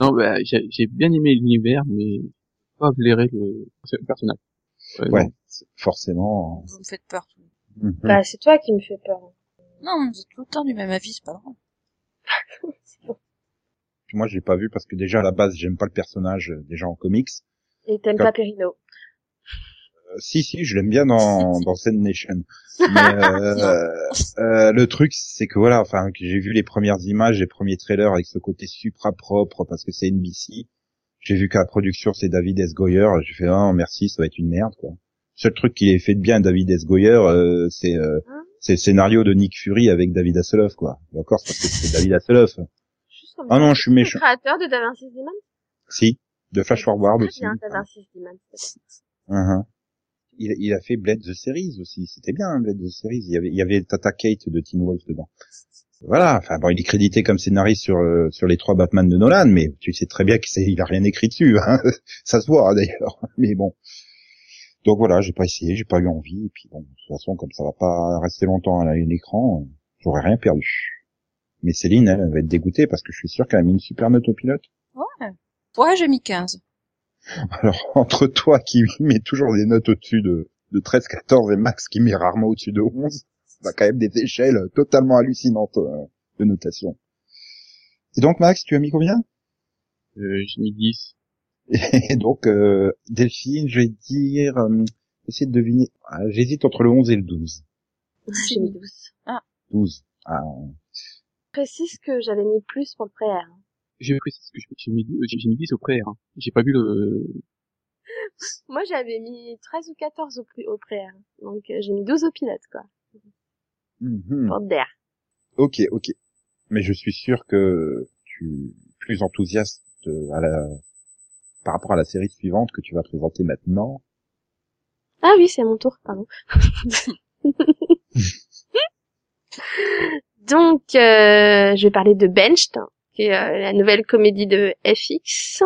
Non, bah, j'ai bien aimé l'univers, mais pas blairer le, le personnage. Ouais, forcément. Vous me faites peur. tous Mhm. Bah, c'est toi qui me fais peur. Non, vous êtes tout le temps du même avis, c'est pas drôle. [LAUGHS] Moi, j'ai pas vu parce que déjà à la base, j'aime pas le personnage euh, déjà en comics. Et t'aimes Comme- pas Perino. Euh, si, si, je l'aime bien dans [LAUGHS] dans Sand Nation. [LAUGHS] Mais euh, euh, le truc, c'est que voilà, enfin, que j'ai vu les premières images, les premiers trailers avec ce côté supra propre parce que c'est NBC. J'ai vu que la production c'est David S. Goyer. J'ai fait ah merci, ça va être une merde quoi. Le seul truc qui est fait de bien David S. Goyer, euh, c'est euh, Hein c'est le scénario de Nick Fury avec David Hasselhoff quoi. Et encore c'est parce que c'est David Hasselhoff. Ah non, je suis le méchant. créateur de Da Vinci Demon. Si, de Flash Forward Très aussi. bien, Da Vinci Demon. c'est Mhm. Il, il a fait Blade the Series aussi. C'était bien, hein, Blade the Series. Il y avait, il y avait Tata Kate de Teen Wolf dedans. Voilà. Enfin bon, il est crédité comme scénariste sur euh, sur les trois Batman de Nolan, mais tu sais très bien qu'il a rien écrit dessus. Hein. [LAUGHS] Ça se voit d'ailleurs. Mais bon. Donc voilà, j'ai pas essayé, j'ai pas eu envie. Et puis bon, de toute façon, comme ça va pas rester longtemps à l'écran, j'aurais rien perdu. Mais Céline, elle, elle va être dégoûtée parce que je suis sûr qu'elle a mis une super note au pilote. Ouais. Ouais, j'ai mis 15. Alors, [LAUGHS] entre toi qui [LAUGHS] met toujours des notes au-dessus de, de 13, 14 et Max qui met rarement au-dessus de 11, ça a quand même des échelles totalement hallucinantes euh, de notation. Et donc, Max, tu as mis combien? Euh, j'ai mis 10. [LAUGHS] Et donc, euh, Delphine, je vais dire, euh, essayer de deviner, ah, j'hésite entre le 11 et le 12. ça. J'ai mis 12. 12. Ah, Précise que j'avais mis plus pour le pré-air. Je précise que j'ai mis, mis 10 au pré, hein. J'ai pas vu le, [LAUGHS] Moi, j'avais mis 13 ou 14 au, au pré-air. Donc, euh, j'ai mis 12 au pilote, quoi. mhm. Pour d'air. ok, ok. Mais je suis sûr que tu es plus enthousiaste à la, par rapport à la série suivante que tu vas présenter maintenant. Ah oui, c'est mon tour, pardon. [LAUGHS] Donc, euh, je vais parler de Benched, qui est euh, la nouvelle comédie de FX.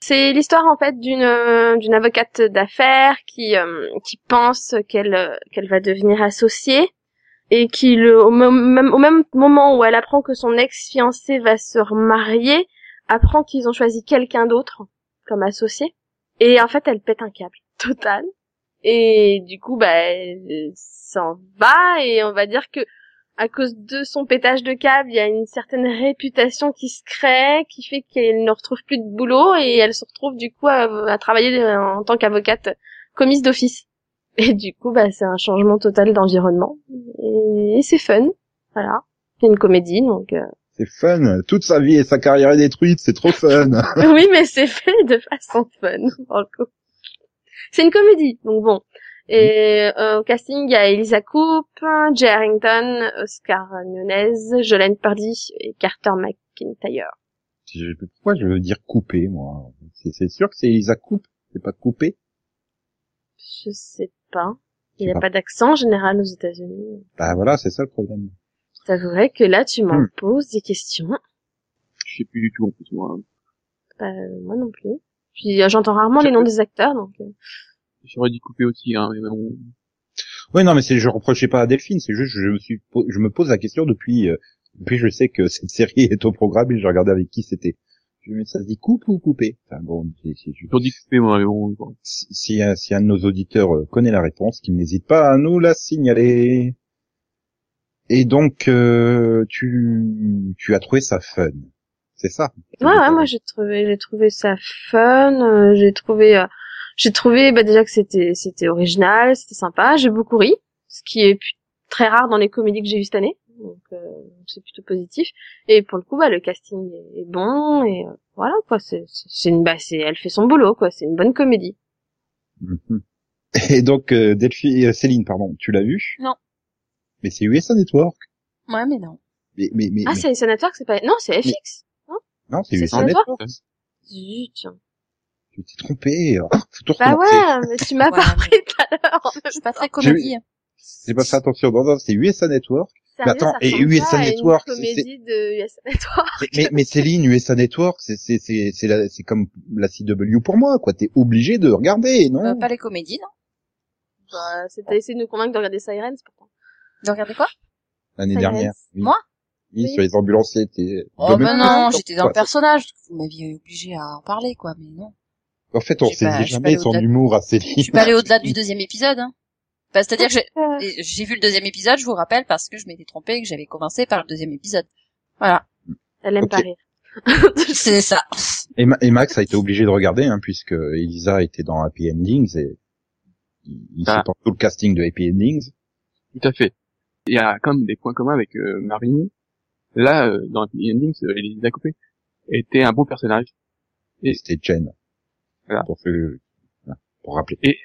C'est l'histoire en fait d'une euh, d'une avocate d'affaires qui euh, qui pense qu'elle euh, qu'elle va devenir associée et qui le au même au même moment où elle apprend que son ex-fiancé va se remarier, apprend qu'ils ont choisi quelqu'un d'autre comme associé et en fait elle pète un câble [LAUGHS] total et du coup bah elle s'en va et on va dire que à cause de son pétage de câble, il y a une certaine réputation qui se crée, qui fait qu'elle ne retrouve plus de boulot et elle se retrouve du coup à, travailler en tant qu'avocate commise d'office. [LAUGHS] Et du coup, bah, c'est un changement total d'environnement et, et c'est fun. Voilà, c'est une comédie donc. euh, C'est fun. Toute sa vie et sa carrière est détruite. C'est trop fun. [LAUGHS] [LAUGHS] oui, mais c'est fait de façon fun pour le coup. C'est une comédie, donc bon. Et euh, au casting, il y a Elisa Coupe, Jay Harrington, Oscar Nunez, Jolene Purdy et Carter McIntyre. Je- Pourquoi je veux dire couper, moi C'est sûr que c'est Elisa Coupe, c'est pas coupé? Je sais pas. Il n'y a pas. pas d'accent en général aux États-Unis. Bah voilà, c'est ça le problème. T'avouerais que là, tu m'en Hmm. poses des questions. je sais plus du tout en plus, moi. Bah, moi non plus. Puis euh, j'entends rarement les noms des acteurs, donc. euh, J'aurais dû couper aussi, hein, mais bon. Oui, non, mais c'est je reprochais pas à Delphine, c'est juste je me suis je me pose la question depuis euh, depuis je sais que [LAUGHS] cette série est au programme et je regardais avec qui c'était. Je me dis ça se dit coupe ou couper? Enfin bon, c'est- je- dit couper, moi, mais bon. bon. si, si un, si un de nos auditeurs euh, connaît la réponse, qu'il n'hésite pas à nous la signaler. Et donc euh, tu tu as trouvé ça fun, c'est ça? Ouais, ouais, moi j'ai trouvé, j'ai trouvé ça fun. euh, j'ai trouvé, euh, j'ai trouvé bah, déjà que c'était, c'était original, c'était sympa. J'ai beaucoup ri, ce qui est, très rare dans les comédies que j'ai vues cette année. Donc euh, c'est plutôt positif. Et pour le coup, bah, le casting est, bon et euh, voilà quoi. C'est c'est une bah, c'est elle fait son boulot quoi. C'est une bonne comédie. Mhm. Et donc, euh, Delphi, euh, Céline, pardon, tu l'as vu Non. Mais c'est USA Network. Ouais, mais non. Mais, mais, mais, Ah, mais- c'est USA Network, c'est pas non, c'est FX. non, c'est c'est USA USA Network. Zut. Tu t'es trompé. Oh, faut tout Bah ouais, mais tu m'as Ouais, pas mais- pris tout à l'heure. [LAUGHS] Je suis pas très comédie. hein. J'ai pas fait attention. Non, non, c'est USA Network. Sérieux, attends, et USA Network, c'est- comédie de USA Network. Mais, mais, mais Céline, USA Network, c'est, c'est, c'est, c'est, la- c'est comme la CW pour moi, quoi. T'es obligé de regarder, non? Euh, pas les comédies, non? Bah, c'est- t'as essayé de nous convaincre de regarder Sirens, pourtant. De regarder quoi? L'année dernière. Oui. Moi? Oui, Oui. sur les ambulanciers. T'es... Oh bah non, j'étais dans le personnage. Vous m'aviez obligé à en parler, quoi, mais non. En fait, on Je saisit je jamais son humour à Je Céline. suis pas allée au-delà du [LAUGHS] deuxième épisode, hein. Bah, c'est-à-dire que j'ai, et j'ai vu le deuxième épisode, je vous rappelle, parce que je m'étais trompée et que j'avais commencé par le deuxième épisode. Voilà. Elle aime Ok. pas rire. [LAUGHS] [LAUGHS] C'est ça. Et, Ma- et Max a été obligé de regarder, hein, puisque Elisa était dans Happy Endings et il, il Ah. s'est tout le casting de Happy Endings. Tout à fait. Il y a quand même des points communs avec euh, Marine. Là, euh, dans Happy Endings, euh, Elisa Coupé était un bon personnage. Et c'était Jen. Voilà. Pour, pour rappeler.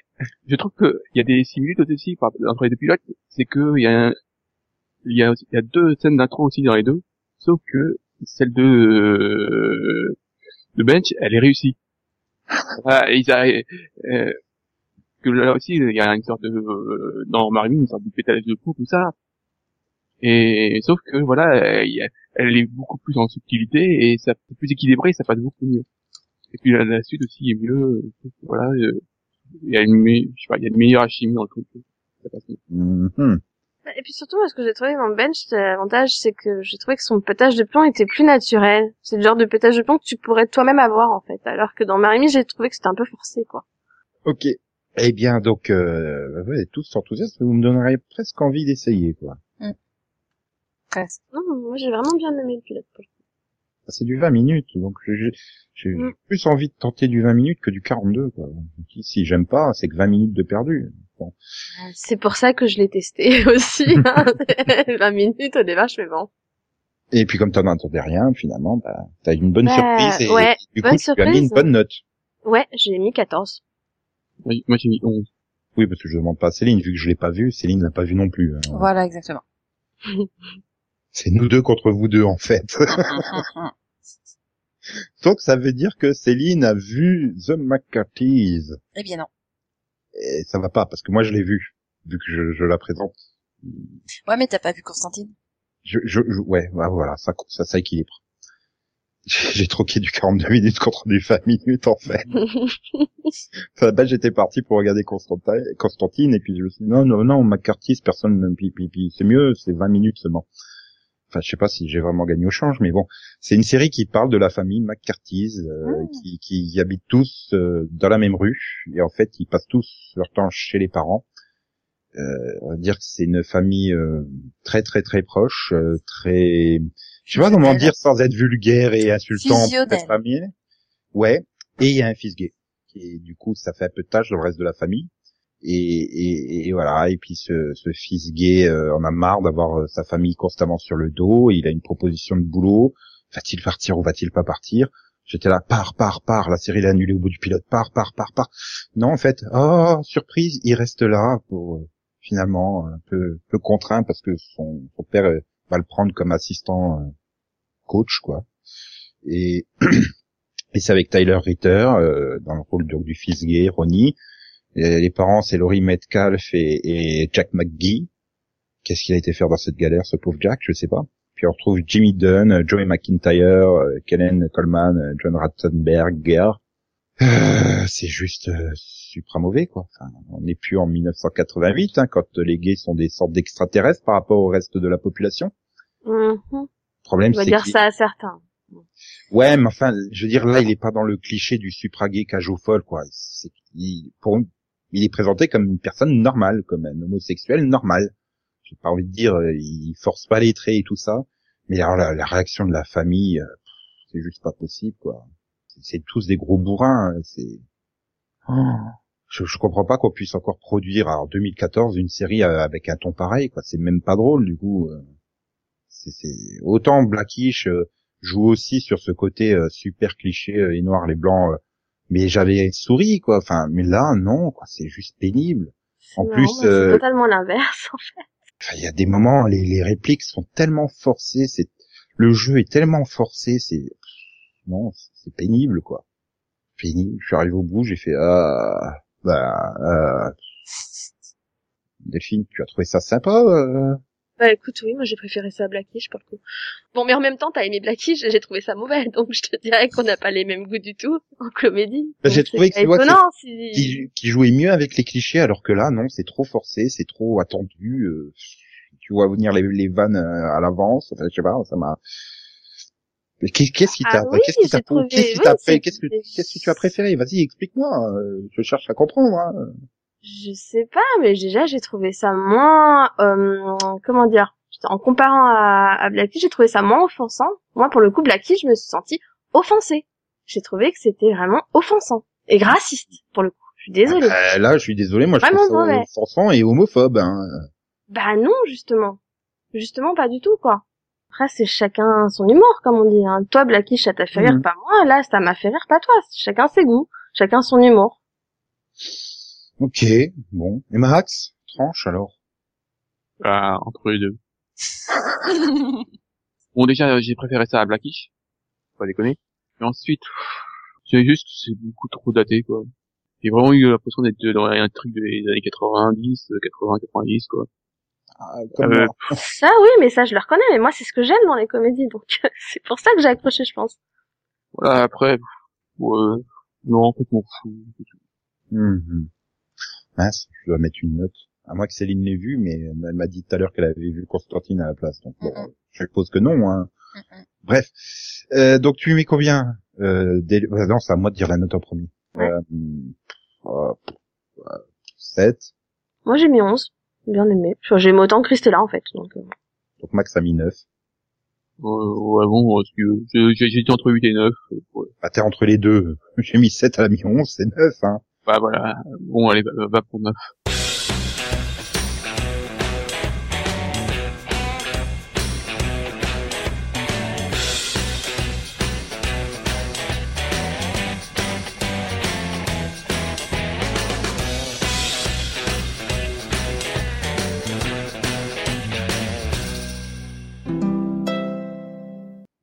Je trouve qu'il y a des similitudes aussi entre les deux pilotes. C'est que il y a un- il y a aussi- il y a deux scènes d'intro aussi dans les deux, sauf que celle de euh, de Bench, elle est réussie. Voilà, et ils a- euh, que là aussi il y a une sorte de euh, dans Marine une sorte de pétage de cou tout ça. Et sauf que voilà, il y a- elle est beaucoup plus en subtilité et ça c'est plus équilibré, ça passe beaucoup mieux. Et puis la, la suite aussi est mieux. euh, Voilà, euh, il y a une, je sais pas, il y a une meilleure alchimie dans le truc. Ça passe mieux. Mhm. Et puis surtout, ce que j'ai trouvé dans Bench, c'est l'avantage, c'est que j'ai trouvé que son pétage de plomb était plus naturel. C'est le genre de pétage de plomb que tu pourrais toi-même avoir, en fait. Alors que dans Marimi, j'ai trouvé que c'était un peu forcé, quoi. Ok. Eh bien, donc, euh, vous êtes tous enthousiastes, vous me donneriez presque envie d'essayer, quoi. Presque. Non, moi, j'ai vraiment bien aimé le pilote. pour le coup. C'est du 20 minutes, donc j'ai j'ai Mm. plus envie de tenter du 20 minutes que du 42, quoi. Si, j'aime pas, c'est que 20 minutes de perdu. Bon. C'est pour ça que je l'ai testé [LAUGHS] aussi. Hein. [LAUGHS] 20 minutes au départ, je fais bon. Et puis comme t'en attendais rien, finalement, bah, t'as une bonne Bah, surprise et, ouais, et du bonne coup, tu as mis une surprise. bonne note. Ouais, j'ai mis 14. Oui, moi j'ai mis 11. Oui, parce que je demande pas à Céline, vu que je l'ai pas vu, Céline l'a pas vu non plus. hein. Voilà, exactement. [LAUGHS] C'est nous deux contre vous deux, en fait. [LAUGHS] Donc ça veut dire que Céline a vu The McCarthy's. eh bien non. Et ça va pas, parce que moi je l'ai vu, vu que je, je la présente. Ouais, mais t'as pas vu Constantine? Je, je, je- ouais, bah voilà, ça, ça, ça équilibre. [LAUGHS] J'ai troqué du 42 minutes contre du 20 minutes, en fait. [LAUGHS] La base, j'étais parti pour regarder Constantine, Constantine, et puis je me suis dit, non, non, non, McCarthy's, personne puis, c'est mieux, c'est 20 minutes seulement. Enfin, je sais pas si j'ai vraiment gagné au change, mais bon, c'est une série qui parle de la famille McCarthy's, euh, Ah. qui, qui habitent tous euh, dans la même rue, et en fait, ils passent tous leur temps chez les parents. Euh, on va dire que c'est une famille euh, très très très proche, euh, très, je sais pas comment dire sans être vulgaire et insultant pour cette famille. Ouais. Et il y a un fils gay. Et du coup, ça fait un peu de tâche dans le reste de la famille. Et, et, et voilà. Et puis ce, ce fils gay euh, en a marre d'avoir euh, sa famille constamment sur le dos. Il a une proposition de boulot. Va-t-il partir ou va-t-il pas partir? J'étais là, pars, pars, pars. La série l'a annulé au bout du pilote. Pars, pars, pars, pars. Non, en fait, oh surprise, il reste là pour euh, finalement un peu, peu contraint parce que son, père euh, va le prendre comme assistant euh, coach, quoi. Et et c'est avec Tyler Ritter euh, dans le rôle du fils gay, Ronnie. Et les parents, c'est Laurie Metcalf et, et Jack McGee. Qu'est-ce qu'il a été faire dans cette galère, ce pauvre Jack? Je sais pas. Puis on retrouve Jimmy Dunn, euh, Joey McIntyre, euh, Kellen Coleman, euh, John Ratzenberger. Euh, c'est juste euh, supra mauvais, quoi. Enfin, on n'est plus en 1988, hein, quand les gays sont des sortes d'extraterrestres par rapport au reste de la population. Mhm. Le problème, On va c'est dire ça à certains. Ouais, mais enfin, je veux dire, là, il est pas dans le cliché du supragé cage au folle, quoi. C'est, il, pour, il est présenté comme une personne normale, comme un homosexuel normal. J'ai pas envie de dire, euh, il force pas les traits et tout ça. Mais alors, la, la réaction de la famille, euh, c'est juste pas possible, quoi. C'est, tous des gros bourrins, hein, c'est... Oh. je, je comprends pas qu'on puisse encore produire en 2014 une série euh, avec un ton pareil, quoi. C'est même pas drôle, du coup. C'est. Autant Blackish joue aussi sur ce côté super cliché, les noirs, les blancs, mais j'avais souri, quoi. Enfin, mais là, non, quoi. C'est juste pénible. En plus, moi, c'est euh, totalement l'inverse. en fait. Enfin, il y a des moments, les, les répliques sont tellement forcées, c'est le jeu est tellement forcé, c'est non, c'est pénible quoi. Pénible. Je suis arrivé au bout, j'ai fait ah bah euh... Delphine, tu as trouvé ça sympa euh Bah écoute, oui, moi j'ai préféré ça à Blackish pour le coup. Bon, mais en même temps, t'as aimé Blackish j'ai trouvé ça mauvais, donc je te dirais qu'on n'a pas les mêmes goûts du tout en comédie. Bah, j'ai trouvé c'est que si... qui, qui jouait mieux avec les clichés, alors que là, non, c'est trop forcé, c'est trop attendu. euh, tu vois venir les, les vannes euh, à l'avance. Enfin, je sais pas, ça m'a. Qu'est- Qu'est-ce qui Ah t'a, oui, qu'est-ce qui t'a, qu'est-ce qui oui, t'a, c'est- qu'est-ce que, qu'est-ce que tu as préféré? Vas-y, explique-moi. euh, Je cherche à comprendre. Hein. Je sais pas, mais déjà j'ai trouvé ça moins, euh, comment dire, en comparant à, à Blackie, j'ai trouvé ça moins offensant. Moi, pour le coup, Blackie, je me suis sentie offensée. J'ai trouvé que c'était vraiment offensant et raciste pour le coup. Je suis désolée. Euh, là, je suis désolé, moi je trouve ça offensant et homophobe. Hein. Bah non, justement, justement pas du tout quoi. Après, c'est chacun son humour, comme on dit. Hein. Toi, Blackie, ça t'a fait rire, Mhm. pas moi. Là, ça m'a fait rire, pas toi. Chacun ses goûts, chacun son humour. Ok, bon. Et Max, tranche alors. Bah, entre les deux. [LAUGHS] Bon, déjà, j'ai préféré ça à Blackish. Pas déconner. Et ensuite, c'est juste, c'est beaucoup trop daté, quoi. J'ai vraiment eu l'impression d'être dans un truc des années 90, 80, 90, quoi. Ah, comme Euh. Ça, oui, mais ça, je le reconnais. Mais moi, c'est ce que j'aime dans les comédies. Donc, [LAUGHS] c'est pour ça que j'ai accroché, je pense. Voilà, après, ouais, non, en fait, m'en fous. Mhm. Mince, je dois mettre une note. À moins que Céline l'ait vu, mais elle m'a dit tout à l'heure qu'elle avait vu Constantine à la place. Donc bon, Mhm. je suppose que non. Hein. Mhm. Bref. Euh, donc tu lui mets combien euh, des... euh, Non, c'est à moi de dire la note en premier. Ouais. Euh, euh, euh, 7. Moi, j'ai mis 11. Bien aimé. Enfin, j'ai aimé autant que Christella, en fait. Donc, euh, Donc Max a mis 9. Euh, ouais, bon, parce que je- j'ai- j'étais entre 8 et 9. euh, ouais. Bah t'es entre les deux. [LAUGHS] J'ai mis 7, elle a mis 11, c'est 9. Hein. Bah voilà, bon, allez, va, pour 9.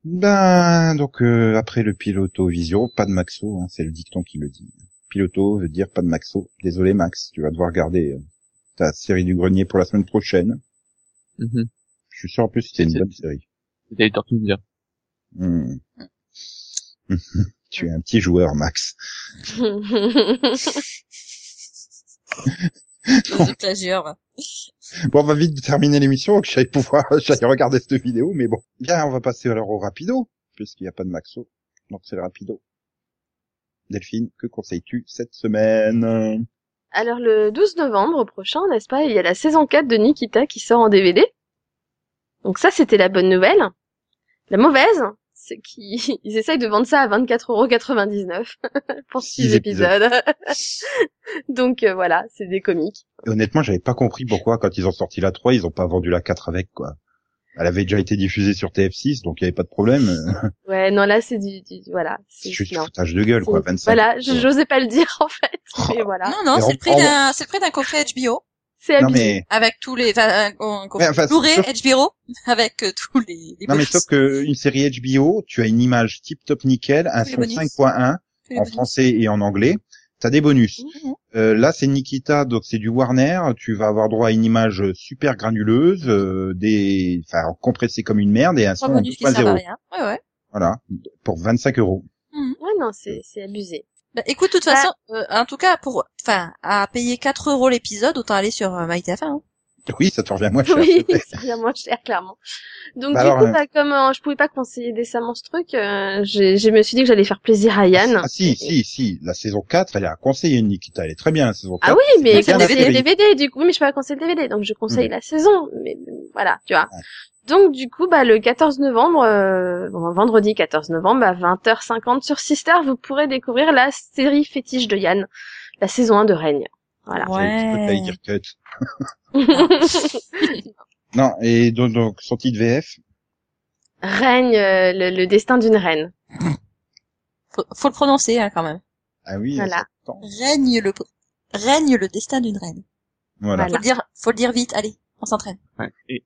Ben donc euh, après le piloto vision, pas de Maxo, hein, c'est le dicton qui le dit. Piloto veut dire pas de Maxo. Désolé Max, tu vas devoir garder euh, ta série du grenier pour la semaine prochaine. Mhm. Je suis sûr en plus que c'est une bonne série. C'était les Tortues Ninja. Hmm. [LAUGHS] tu es un petit joueur Max. [LAUGHS] Bon, on va vite terminer l'émission, que j'allais pouvoir, [LAUGHS] j'allais regarder cette vidéo, mais bon. Bien, on va passer alors au rapido, puisqu'il n'y a pas de Maxo. Donc c'est le rapido. Delphine, que conseilles-tu cette semaine? Alors, le 12 novembre prochain, n'est-ce pas, il y a la saison 4 de Nikita qui sort en DVD. Donc ça, c'était la bonne nouvelle. La mauvaise, c'est qu'ils [LAUGHS] ils essayent de vendre ça à 24,99€ [LAUGHS] pour Six 6 épisodes. [LAUGHS] Donc euh, voilà, c'est des comiques. Et honnêtement, j'avais pas compris pourquoi, quand ils ont sorti la 3, ils ont pas vendu la 4 avec, quoi. Elle avait déjà été diffusée sur TF6, donc il y avait pas de problème. [LAUGHS] Ouais, non, là, c'est du, du- voilà. C'est juste foutage de gueule, quoi. C'est- 25. Voilà, je- j'osais pas le dire, [LAUGHS] en fait. Mais voilà. Non, non, c'est le prix on- d'un, c'est le prix d'un coffret HBO C'est mais, avec tous les, enfin, un, un coffret Ouais, enfin, Blu-ray sauf- HBO [LAUGHS] avec euh, tous les, les non, mais sauf que une série HBO, tu as une image tip top nickel, un son bonus. 5.1 Tous les en bonus. français et en anglais. T'as des bonus. Mhm. Euh, là, c'est Nikita, donc c'est du Warner. Tu vas avoir droit à une image super granuleuse, euh, des, enfin, compressée comme une merde et un son en bonus qui servent à 2.0. rien. Ouais, ouais. Voilà. Pour 25 euros. Ouais, non, c'est, c'est abusé. Bah, écoute, de toute Bah- façon, euh, en tout cas, pour, enfin, à payer 4 euros l'épisode, autant aller sur euh, MyTF1. Hein. Oui, ça te revient moins cher. [LAUGHS] Oui, c'est bien moins cher, clairement. Donc, Bah du alors, coup, euh, bah, comme euh, je pouvais pas conseiller décemment ce truc, euh, j'ai- je me suis dit que j'allais faire plaisir à Yann. Ah si, si, si. La saison 4, elle est à conseiller, Nikita. Elle est très bien, la saison 4. Ah oui, mais c'est le DVD, du coup, oui, mais je peux pas conseiller le DVD, donc je conseille Mm. la saison, mais voilà, tu vois. Ouais. Donc du coup, bah, le 14 novembre, euh, bon, vendredi 14 novembre, à 20h50 sur Sister, vous pourrez découvrir la série fétiche de Yann, la saison 1 de Règne. Voilà. J'ai un petit peu Ouais. [LAUGHS] [LAUGHS] Non, et donc, donc son titre VF Règne, euh, le, le destin d'une reine. Faut, faut le prononcer, hein, quand même. Ah oui, Voilà. Règne le, règne le destin d'une reine. Voilà. Faut le dire, faut le dire vite, allez, on s'entraîne. Ouais. Et,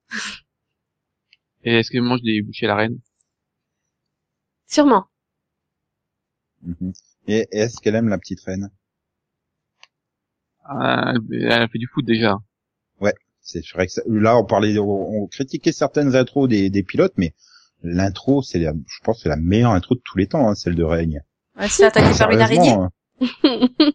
et est-ce qu'elle mange des bouchées à la reine? Sûrement. Mhm. Et et est-ce qu'elle aime la petite reine? Ah, Elle a fait du foot déjà. C'est vrai que ça- là, on parlait, on, on critiquait certaines intros des, des pilotes, mais l'intro, c'est, la- je pense, que c'est la meilleure intro de tous les temps, hein, celle de Règne. Ouais, se fait attaquer par une araignée. Hein. [LAUGHS]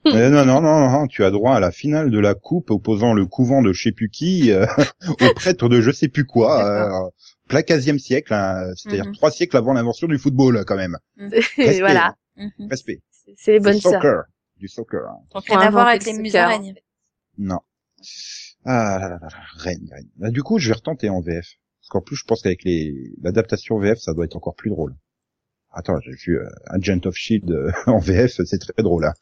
Non, non, non, non, tu as droit à la finale de la coupe opposant le couvent de je sais plus qui euh, [LAUGHS] au prêtre de je sais plus quoi, euh, plein 15e siècle, hein, c'est-à-dire Mhm. trois siècles avant l'invention du football, quand même. Respect, voilà. Mhm. Respect. C'est- C'est les bonnes soccer. Du soccer. hein. Rien à voir avec le les musaraignes. Non. Ah là là là, là, Reine, Reine. Bah, du coup, je vais retenter en VF. Parce qu'en plus, je pense qu'avec les l'adaptation VF, ça doit être encore plus drôle. Attends, j'ai vu euh, Agent of Shield [LAUGHS] en VF, c'est très drôle. Hein.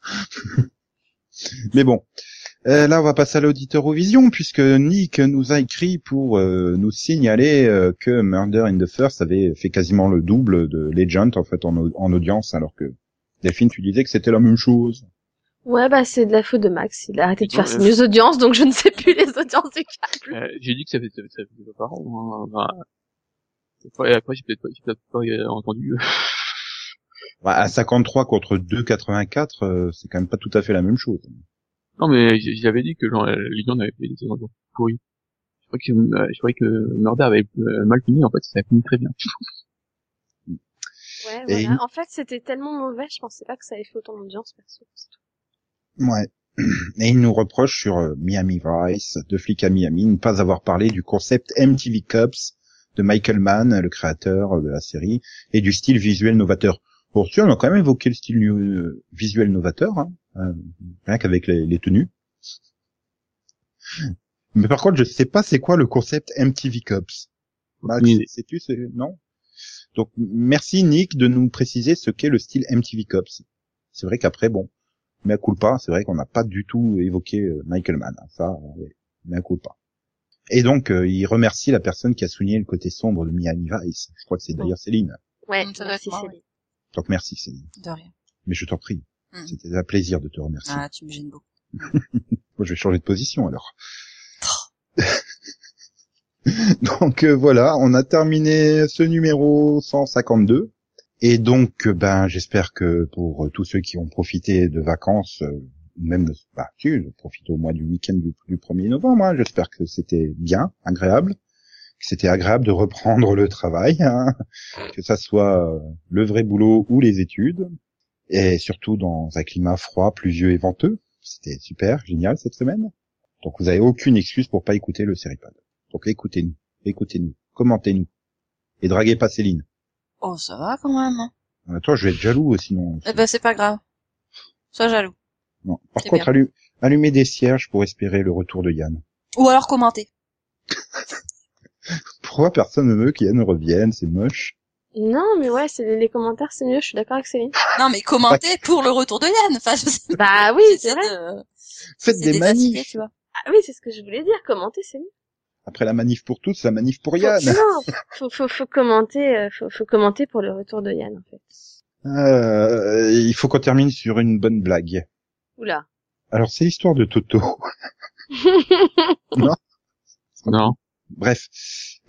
[LAUGHS] Mais bon, Euh, là, on va passer à l'auditeur Vision, puisque Nick nous a écrit pour euh, nous signaler euh, que Murder in the First avait fait quasiment le double de Legend en fait en, en audience, alors que Delphine, tu disais que c'était la même chose. Ouais, bah c'est de la faute de Max. Il a arrêté de faire ses news audiences, donc je ne sais plus les audiences du câble. Euh, j'ai dit que ça fait ça, fait- ça faisait pas par an. Hein. Bah, après, après, j'ai peut-être pas, j'ai peut-être pas euh, entendu. [LAUGHS] Bah, à 53 contre 2,84, euh, c'est quand même pas tout à fait la même chose. non, mais j'avais dit que genre, euh, Lyon avait fait des saisons pourries. Je croyais que, euh, je croyais que Murder avait euh, mal fini. En fait, ça a fini très bien. [LAUGHS] Ouais, Et voilà. En fait, c'était tellement mauvais, je pensais pas que ça avait fait autant d'audience, perso. Ouais. Et il nous reproche sur euh, Miami Vice, de flic à Miami, ne pas avoir parlé du concept MTV Cups de Michael Mann, le créateur de la série, et du style visuel novateur. Bon, tu on a quand même évoqué le style euh, visuel novateur, hein, euh, rien qu'avec les, les tenues. Mais par contre, je sais pas c'est quoi le concept MTV Cups. Max, idée. sais-tu, c'est, non? Donc, merci Nick de nous préciser ce qu'est le style MTV Cups. C'est vrai qu'après, bon, mais à culpa, c'est vrai qu'on n'a pas du tout évoqué euh, Michael Mann. hein, Ça, euh, ouais, mais à culpa. Et donc, euh, il remercie la personne qui a souligné le côté sombre de Miami Vice. Je crois que c'est d'ailleurs Céline. Ouais, être moi, Céline. Donc merci Céline. De rien. Mais je t'en prie. Mm. C'était un plaisir de te remercier. Ah, tu me gênes beaucoup. [LAUGHS] Moi, je vais changer de position alors. [LAUGHS] [LAUGHS] donc euh, voilà, on a terminé ce numéro 152. Et donc, euh, ben, j'espère que pour euh, tous ceux qui ont profité de vacances, euh, même, bah, si, profité au mois du week-end du, du 1er novembre, hein, j'espère que c'était bien, agréable, que c'était agréable de reprendre le travail, hein, que ça soit le vrai boulot ou les études, et surtout dans un climat froid, pluvieux et venteux. C'était super, génial cette semaine. Donc vous avez aucune excuse pour pas écouter le Seripod. Donc écoutez-nous, écoutez-nous, commentez-nous. Et draguez pas Céline. Oh, ça va quand même. hein. Euh, Toi, je vais être jaloux euh, sinon. Eh ben, c'est pas grave. Sois jaloux. Non. Par contre, bien. allu- allumez des cierges pour espérer le retour de Yann. Ou alors commenter. [LAUGHS] Pourquoi personne ne veut qu'Yann revienne C'est moche. Non, mais ouais, c'est les commentaires, c'est mieux, je suis d'accord avec Céline. [LAUGHS] Non, mais commenter pour le retour de Yann. Enfin, je sais Bah oui, c'est vrai. de- Faites des facilités, manifs. tu vois. Ah oui, c'est ce que je voulais dire, commenter, c'est mieux. Après la manif pour tous, la manif pour Faut- Yann. Non, [LAUGHS] faut, faut, faut commenter, euh, faut, faut commenter pour le retour de Yann, en fait. Euh, il faut qu'on termine sur une bonne blague. Oula. Alors c'est l'histoire de Toto. [LAUGHS] Non. Bref.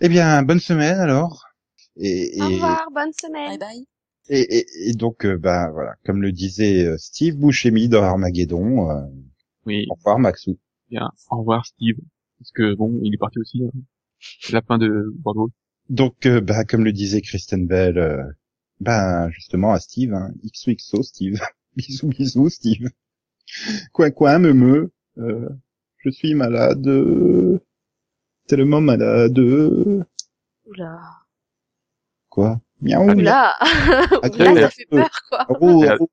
Eh bien, bonne semaine alors. Et, Au et, revoir, bonne Bye semaine. bye. et, et- et donc, euh, bah voilà, comme le disait euh, Steve Buscemi dans Armageddon, euh, Oui. au revoir Maxou. Bien. Au revoir, Steve. Parce que bon, il est parti aussi. Hein. La fin de Bordeaux. Donc, euh, bah comme le disait Kristen Bell, euh, bah justement à Steve, hein, XOXO Steve, [LAUGHS] bisous bisous Steve. Quoi quoi me me, euh, je suis malade, euh, tellement malade. Oula. Quoi? Miaou. Oula. Ah, Oula, ça fait peur, quoi. Oh, oh,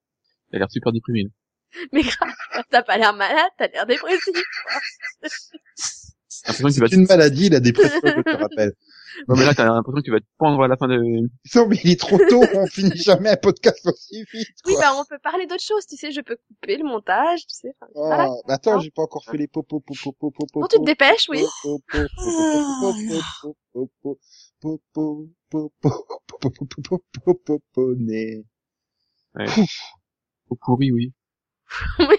a l'air super déprimé. là. [LAUGHS] Mais grave, t'as pas l'air malade, t'as l'air dépressif. [LAUGHS] J'ai l'impression qu'il va c'est une maladie, la dépression, je te rappelle. Non, mais là, t'as l'impression que tu vas te pendre à la fin de... Non, mais il est trop tôt, on finit jamais un podcast aussi vite. Oui, bah on peut parler d'autres choses, tu sais, je peux couper le montage, tu sais. enfin, Ah, voilà. bah attends, Hein j'ai pas encore fait les popos, popos, popos, popos. Bon, tu te dépêches, oui. Poponné. Au pourri, oui. oui.